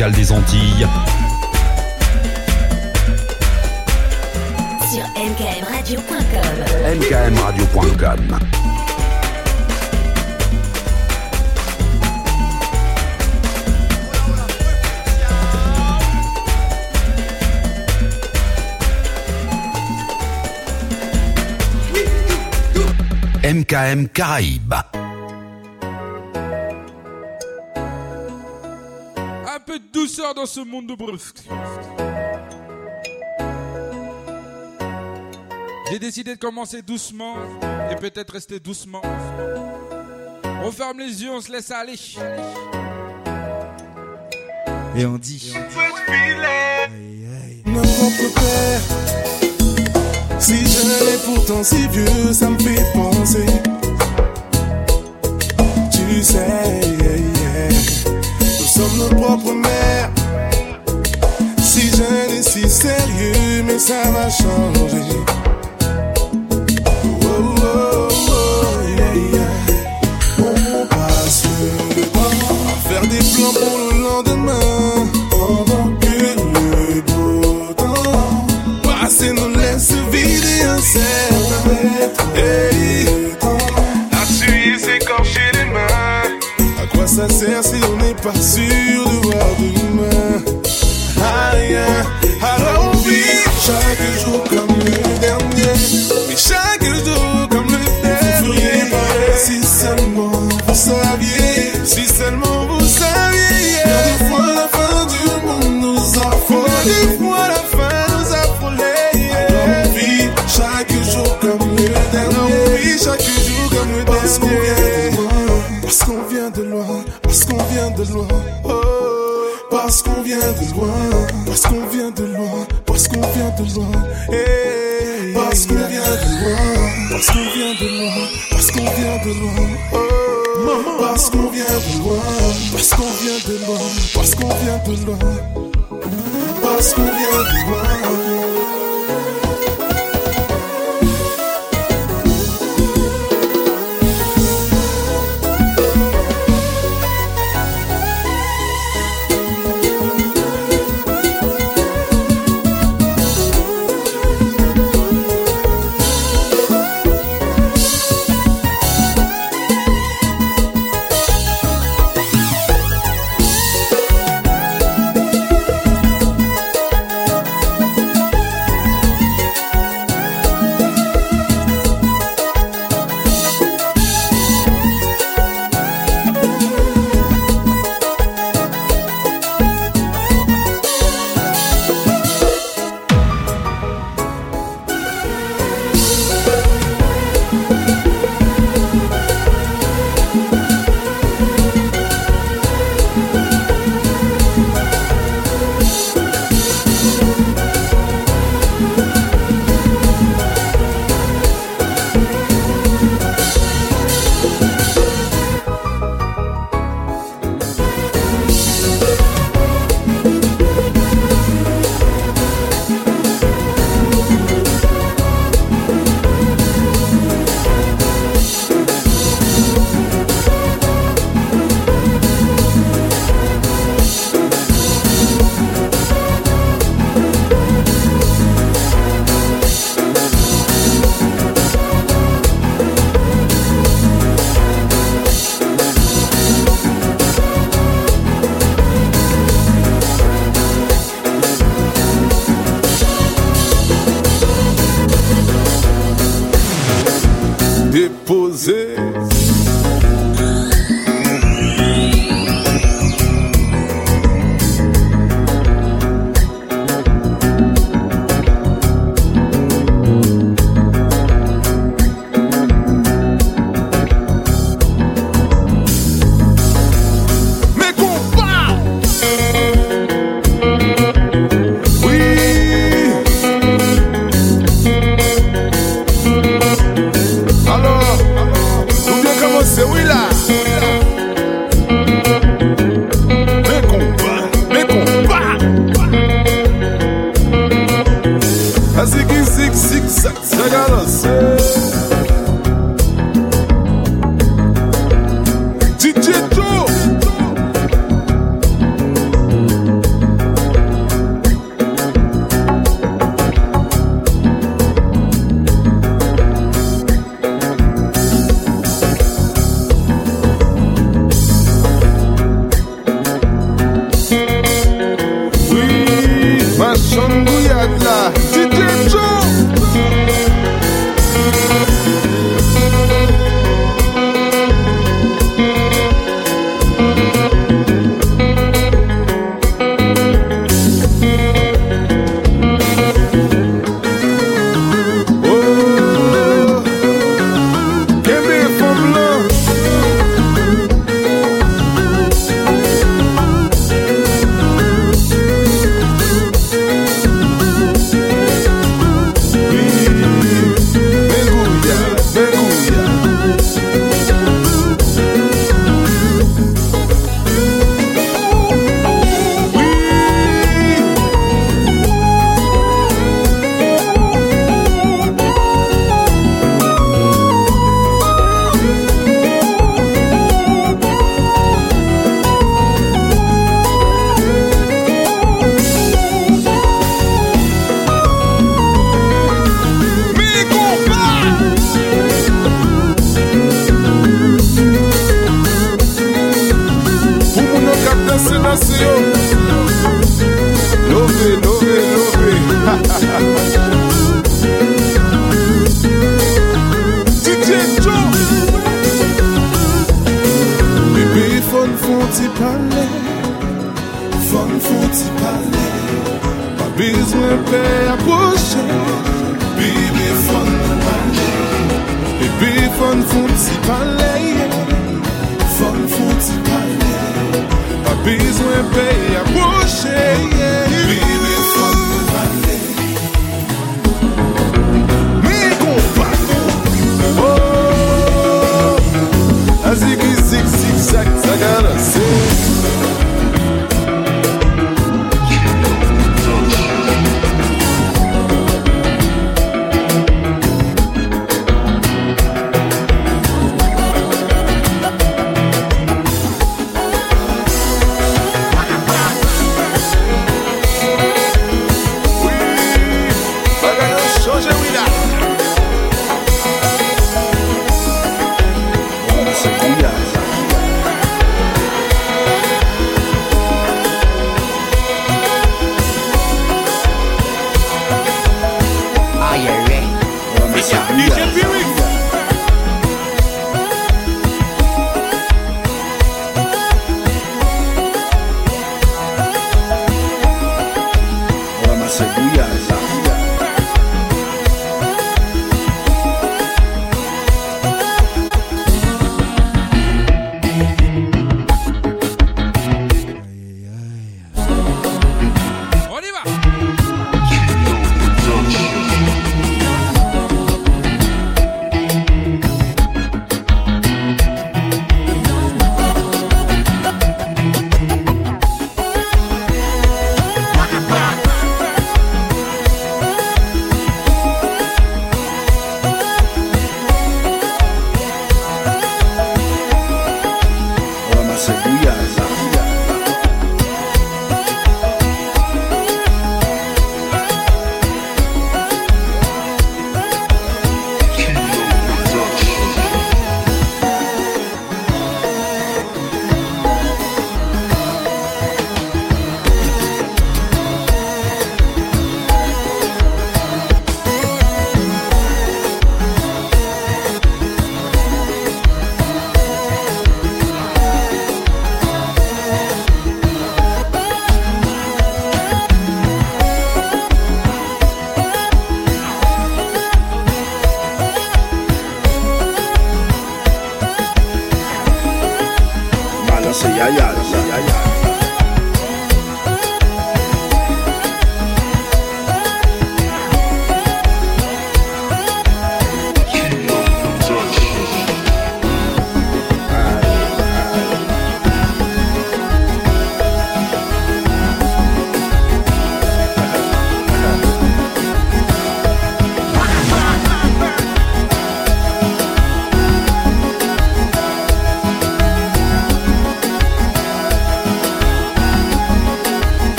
musicale des Antilles. Sur mkmradio.com. mkmradio.com. MKM Caraïbes. De douceur dans ce monde de brusque. J'ai décidé de commencer doucement et peut-être rester doucement. On ferme les yeux, on se laisse aller. Et on dit. Mon propre père. Si je l'ai pourtant si vieux, ça me fait penser. Ça va changer. Oh, oh, oh, yeah. On passe le temps à faire des plans pour le lendemain. Pendant que le beau temps passé nous laisse vider un certain Hey, là-dessus, il s'écorcher les mains. À quoi ça sert si on n'est pas sûr de voir? Fois la fin nous a frôlé. yeah. Alors on vit chaque jour comme le dernier. On vit chaque jour comme le Parce qu'on vient de loin. Parce qu'on vient de loin. Parce qu'on vient de loin. Oh. Parce qu'on vient de loin, parce qu'on vient de loin, parce qu'on vient de loin, parce qu'on vient de loin, parce qu'on vient de loin, parce qu'on vient de loin, oh, parce qu'on vient de loin, parce qu'on vient de loin, parce qu'on vient de loin, parce qu'on vient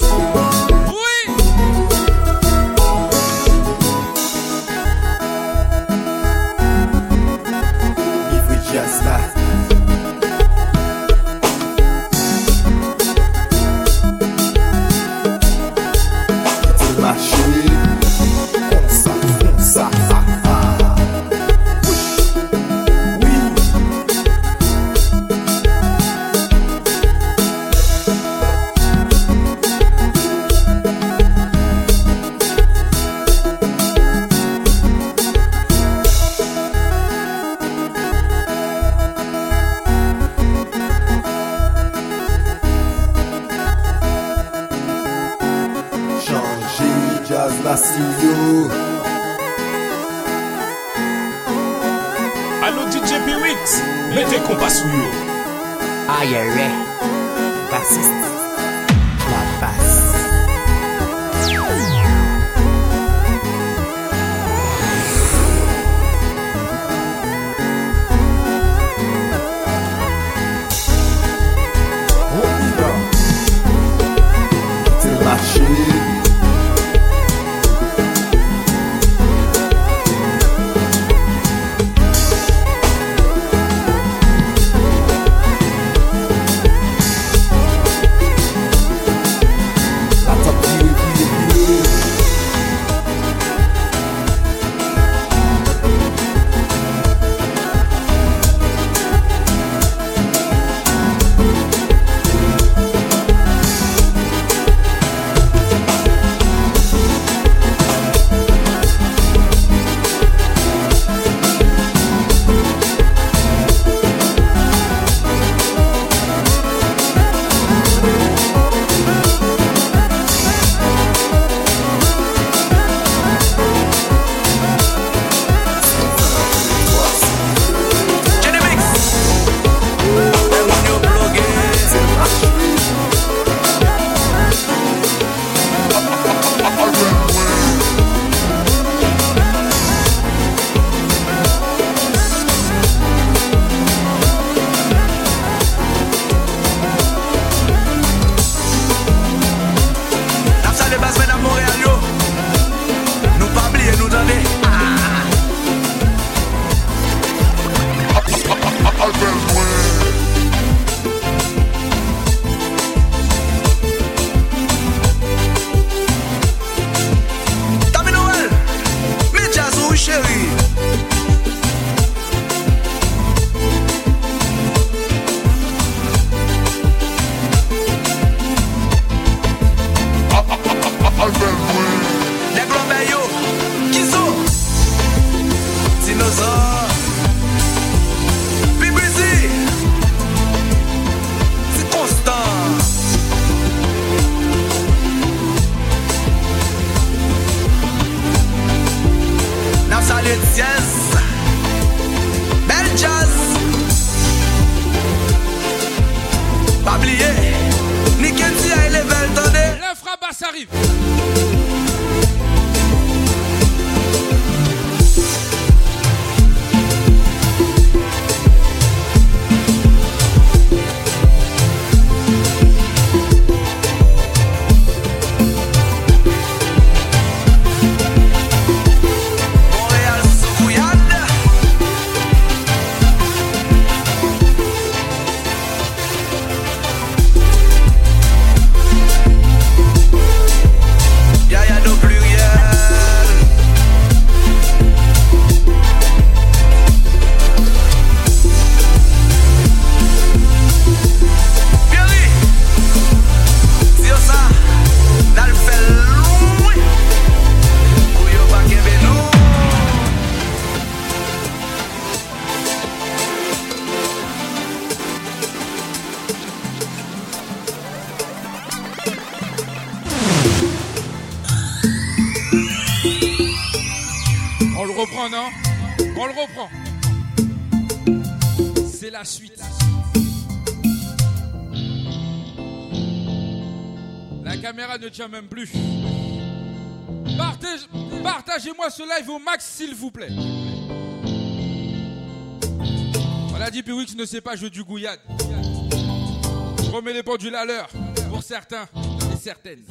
嗯 même plus. Partagez-moi ce live au max, s'il vous plaît. Voilà, dit Piwix ne sait pas jouer du gouillade. Je remets les pendules à l'heure, pour certains et certaines.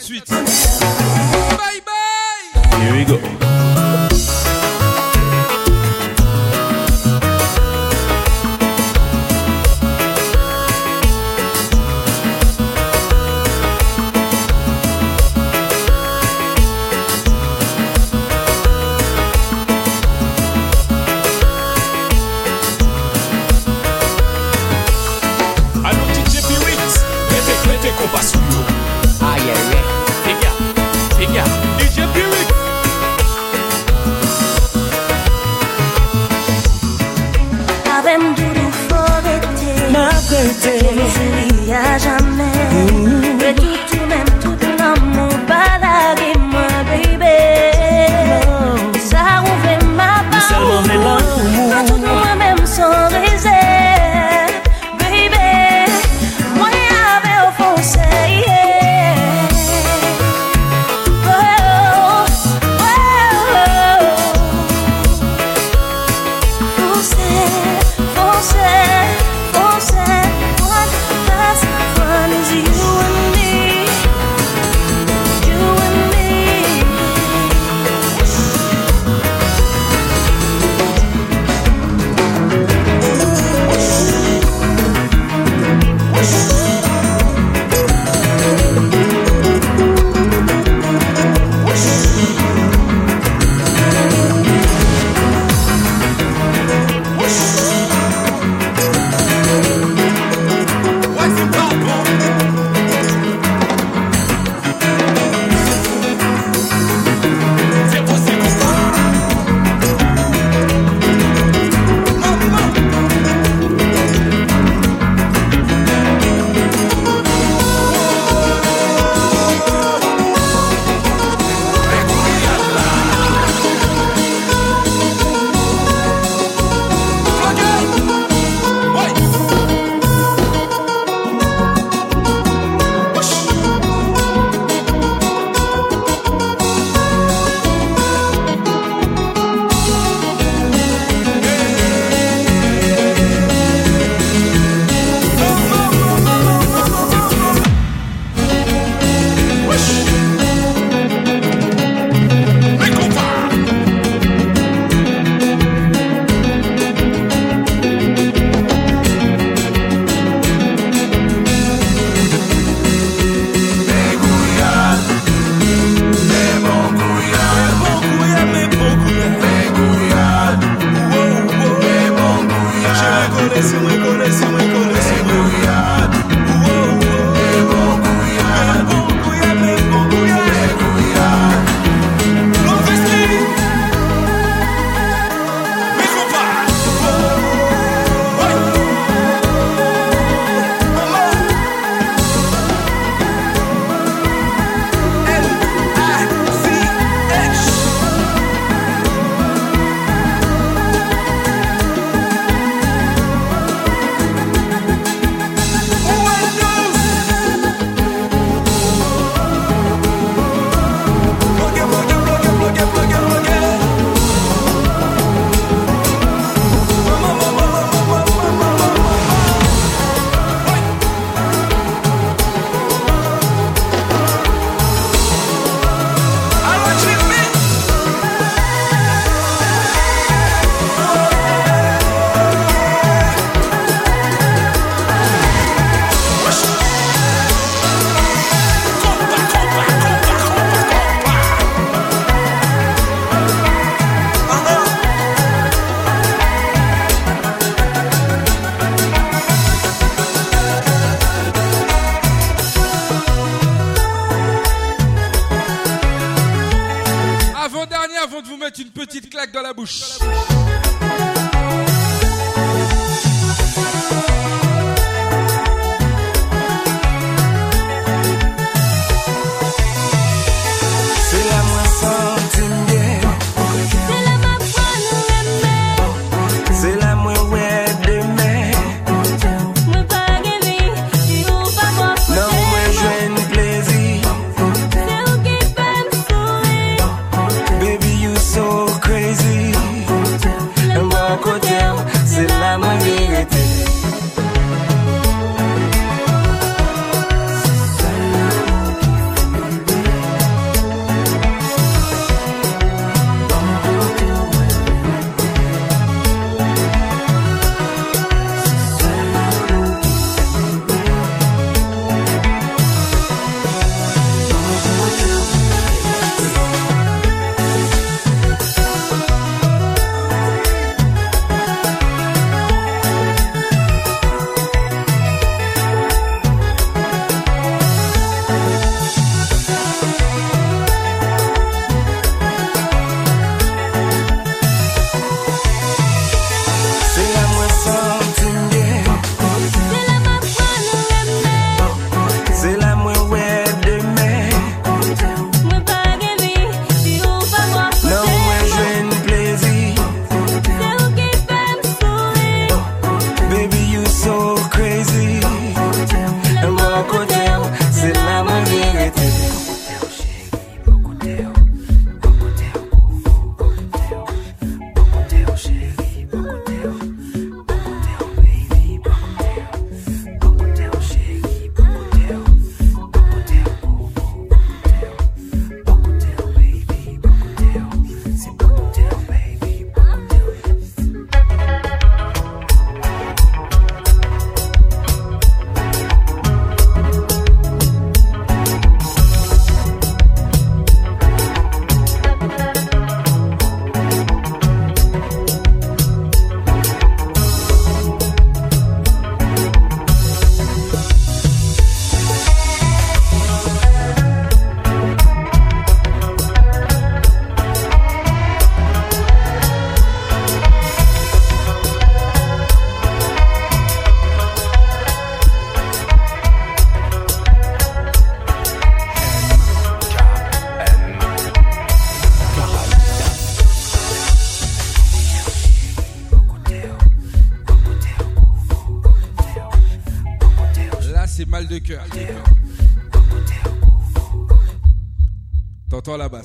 Suite.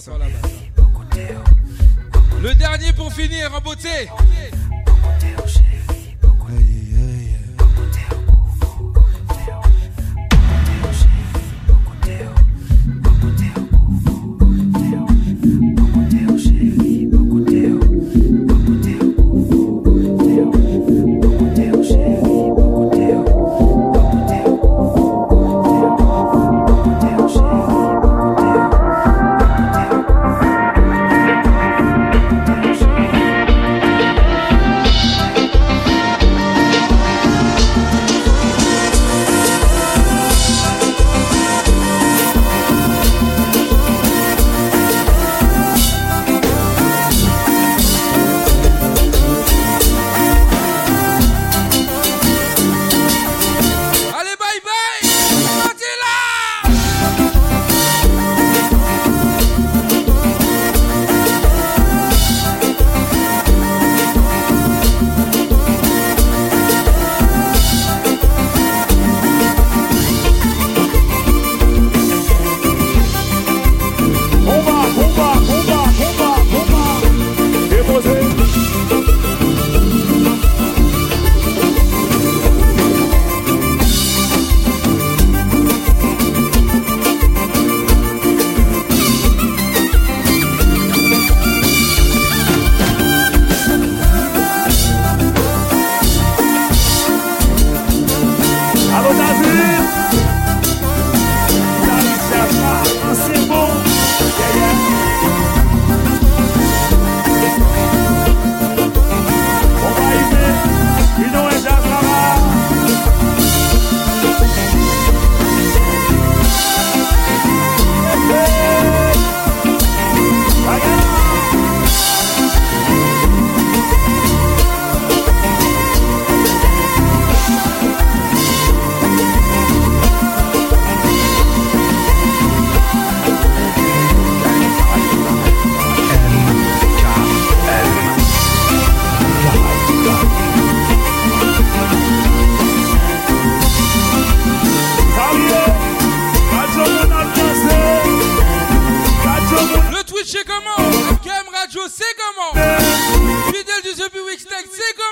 T'entends Mexico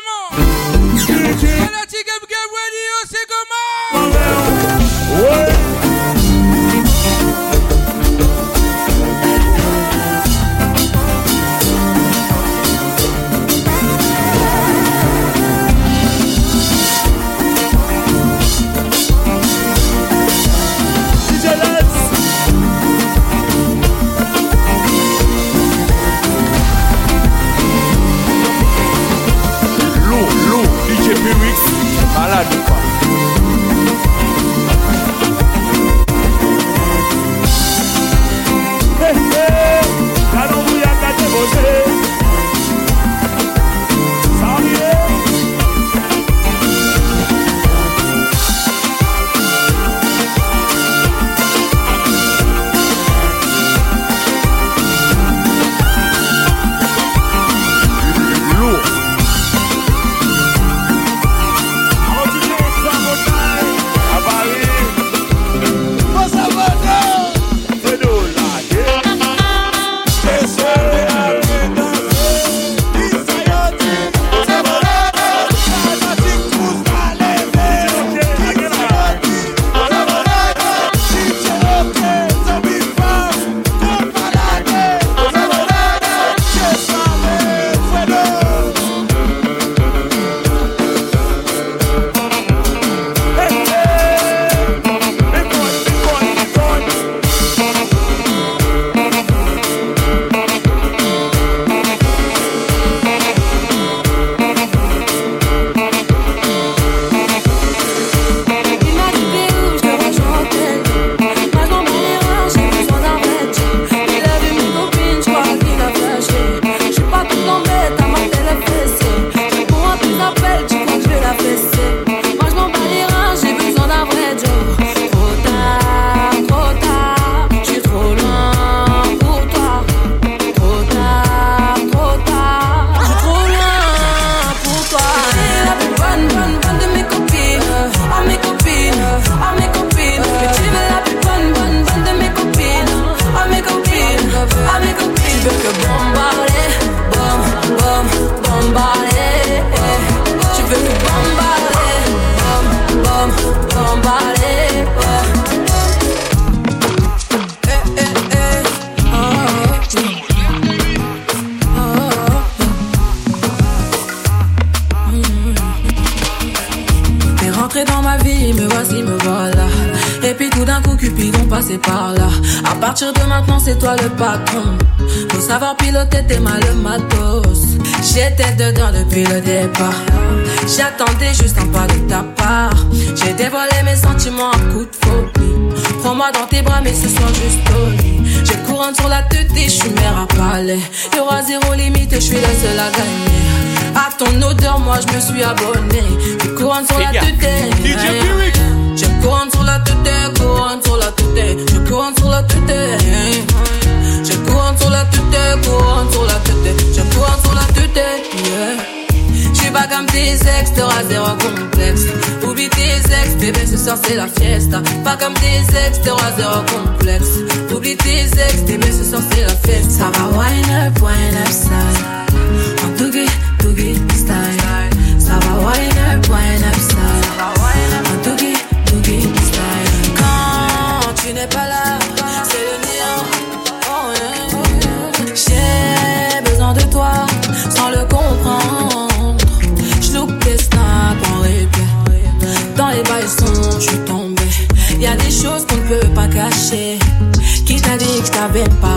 saber para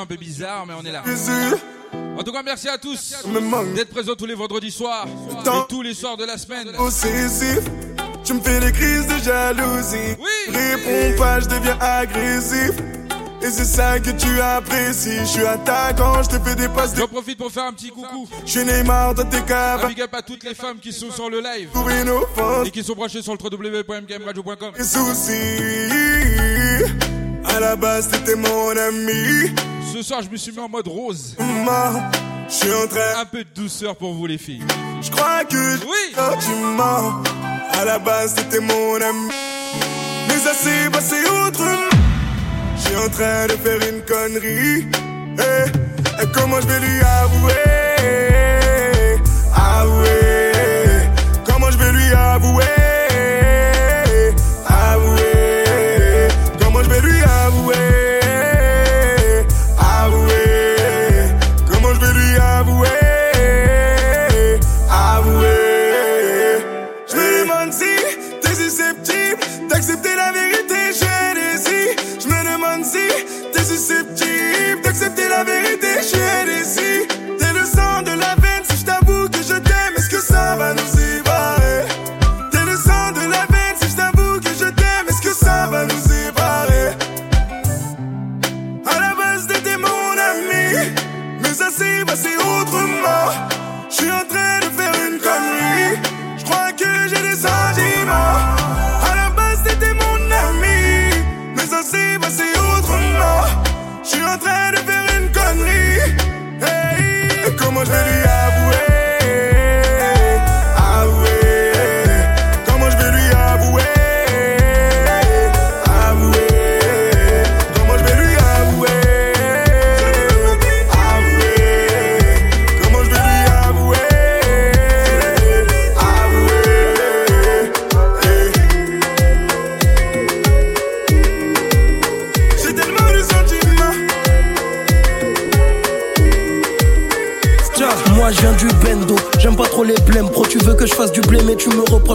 un peu bizarres, mais on est là. En tout cas, merci à tous d'être présents tous les vendredis soirs et tous les soirs de la semaine. Tu me fais des crises de jalousie. Oui. Réponds pas, je deviens agressif. Et c'est ça que tu apprécies. Je suis attaquant, je te fais des passes. J'en profite pour faire un petit coucou. Je suis Neymar dans tes caves. Un big à toutes les femmes qui sont sur le live. Et qui sont branchées sur le www.mkmradio.com. Les soucis. À la base, t'étais mon ami. Ce soir, je me suis mis en mode rose. je suis en train. Un peu de douceur pour vous, les filles. Je crois que oui. tu mens, à la base, c'était mon ami. Mais ça s'est passé autrement. Je suis en train de faire une connerie. Et, et comment je vais lui avouer? Avouer. Comment je vais lui avouer?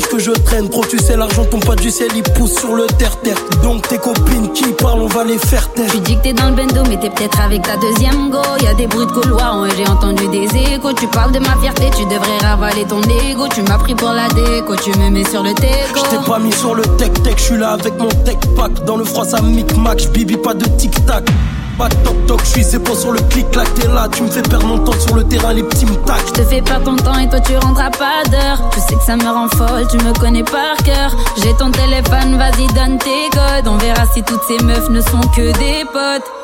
Que je traîne. Pro, tu sais, l'argent tombe pas du ciel, il pousse sur le terre-terre. Donc tes copines qui parlent, on va les faire taire. Tu dis que t'es dans le bendo, mais t'es peut-être avec ta deuxième go. Y a des bruits de couloir, ouais, j'ai entendu des échos. Tu parles de ma fierté, tu devrais ravaler ton ego. Tu m'as pris pour la déco, tu me mets sur le teco. Je t'ai pas mis sur le tech-tech, je suis là avec mon tech-pack. Dans le froid, ça mic-mac, bibi pas de tic-tac. Pas de toc-toc, je suis pas sur le clic-clac, t'es là, tu me fais perdre mon temps sur le terrain, les petits me. Je te fais perdre ton temps et toi tu rendras pas d'heure. Tu sais que ça me rend folle, tu me connais par cœur. J'ai ton téléphone, vas-y donne tes codes. On verra si toutes ces meufs ne sont que des potes.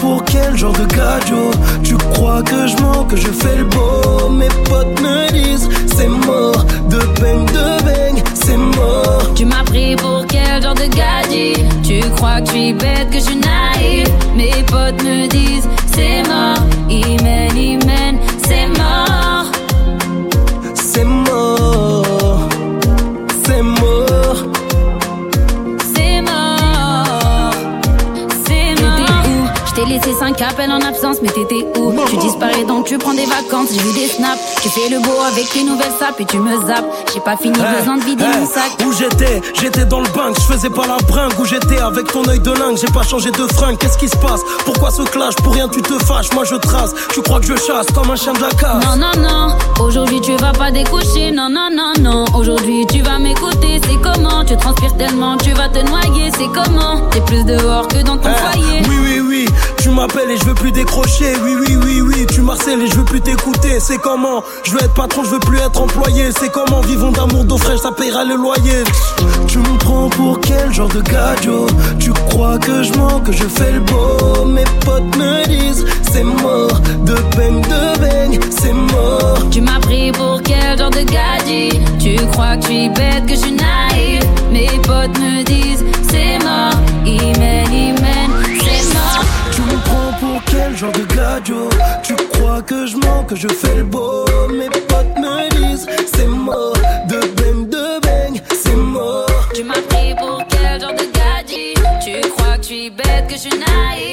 Pour quel genre de gajo Tu crois que je mens, que je fais le beau? Mes potes me disent c'est mort. De bang, de bang, c'est mort. Tu m'as pris pour quel genre de gadget Tu crois que je suis bête, que je suis naïf Mes potes me disent c'est mort. Imen, Imen, c'est mort t'ai laissé 5 appels en absence, mais t'étais où? Tu disparais donc tu prends des vacances, j'ai vu des snaps Tu fais le beau avec tes nouvelles sapes et tu me zappes. J'ai pas fini, Hey, besoin de vider hey, mon sac. Où j'étais? J'étais dans le bank, je faisais pas la bringue. Où j'étais? Avec ton œil de lingue J'ai pas changé de fringue, qu'est-ce qui se passe? Pourquoi ce clash? Pour rien tu te fâches, moi je trace. Tu crois que je chasse comme un chien de la casse. Non, non, non, aujourd'hui tu vas pas découcher. Non, non, non, non, aujourd'hui tu vas m'écouter. C'est comment? Tu transpires tellement, tu vas te noyer. C'est comment? T'es plus dehors que dans ton foyer. Oui, oui, oui, tu m'appelles et je veux plus décrocher. Oui, oui, oui, oui, tu m'harcèles et je veux plus t'écouter. C'est comment? Je veux être patron, je veux plus être employé. C'est comment Vivons d'amour, d'eau fraîche, ça paiera le loyer. Tu me prends pour quel genre de gajo Tu crois que je mens, que je fais le beau? Mes potes me disent c'est mort. De bang, de bang, c'est mort. Tu m'as pris pour quel genre de gadget Tu crois que je suis bête, que je suis naïf. Mes potes me disent c'est mort. Imen, pour quel genre de gajo Tu crois que je mens, que je fais le beau Mes potes me disent c'est mort De bang, de bang, c'est mort Tu m'as pris pour quel genre de gadget Tu crois que je suis bête, que je suis naïf.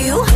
You.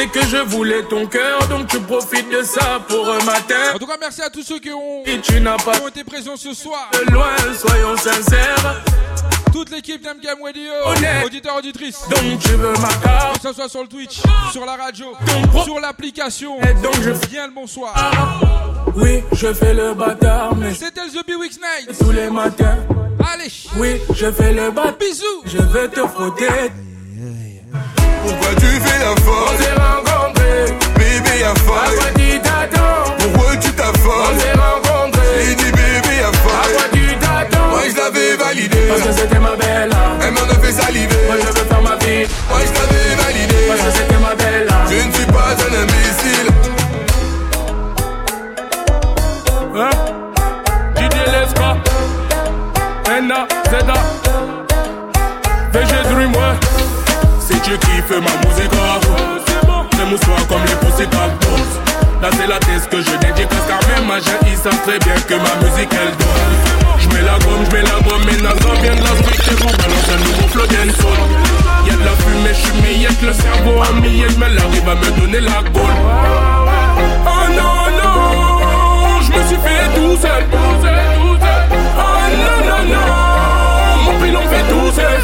Sais que je voulais ton cœur, donc tu profites de ça pour un matin. En tout cas, merci à tous ceux qui ont, Et tu n'as pas qui ont été présents ce soir. de loin, soyons sincères. Toute l'équipe d'MKM Radio, auditeurs, auditrices. Donc tu veux ma carte. Que ce soit sur le Twitch, sur la radio, sur l'application. Et donc je Bien le bonsoir. Oui, je fais le bâtard, mais C'était le The Big Weeks Night. tous les matins. Allez, Oui, je fais le bâtard. bisous. Je vais te frotter. Fais la On folle s'est rencontrés. Bébé à À folle quoi tu t'attends? Pourquoi tu On t'affoles s'est rencontrés. J'ai dit bébé à À quoi folle tu t'attends? Moi je l'avais validé Parce que c'était ma belle. Elle m'en a fait saliver Moi je veux faire ma vie. Moi je l'avais validé Parce que c'était ma belle. Je ne suis pas un imbécile Hein? DJ Lesca. Ena, Zeda. VG Dream, ouais. Tu kiffes ma musique, fais-moi soir comme les Dolls. Là c'est la thèse que je dédicace car même jeune, ils savent très bien que ma musique elle donne. J'mets la gomme, j'mets la gomme, mes nasons viennent de la et vous balance un nouveau flow. Y'a de la fumée, j'suis miette, le cerveau à miette, mais l'arrive à me donner la gaule. Oh non, non, je me suis fait tout seul. Oh non, non, non, mon pilon fait tout seul.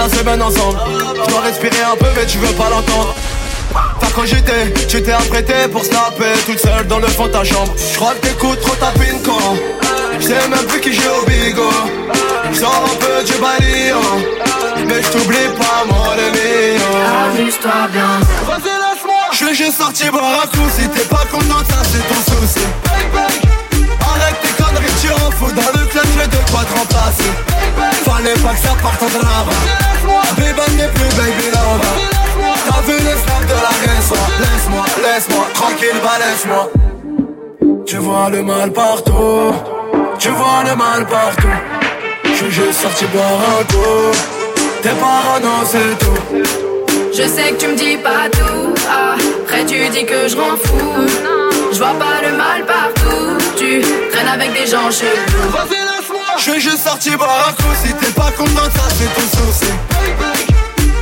La semaine ensemble. Je dois respirer un peu, mais tu veux pas l'entendre. T'as cogité, tu t'es apprêté pour snapper toute seule dans le fond de ta chambre. J'crois que t'écoutes trop ta quand J'sais même plus qui joue au bigo J'sors un peu du baillon Mais j't'oublie pas mon ami Amuse-toi bien. Vas-y laisse-moi Je suis juste sorti boire un coup Si t'es pas content ça c'est ton souci Pas que ça parte en drame n'est plus baby love. T'as vu les snaps de la raison Laisse-moi, laisse-moi, tranquille bah laisse-moi. Tu vois le mal partout. Tu vois le mal partout. Je suis juste sorti boire un coup. T'es parano c'est tout. Je sais que tu me dis pas tout. Ah, après tu dis que je rends fou. Je vois pas le mal partout. Tu traînes avec des gens chelous. Je suis juste sorti boire un coup. Si t'es pas content ça c'est ton souci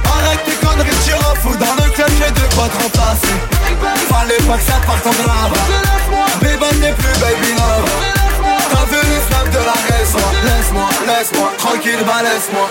Arrête tes conneries tu rends fou Dans le club j'ai de quoi te remplacer Fallait pas que ça parte en drame. Bébé n'est plus baby love. T'as vu les snaps de la raison. Laisse-moi, laisse-moi, tranquille bah laisse-moi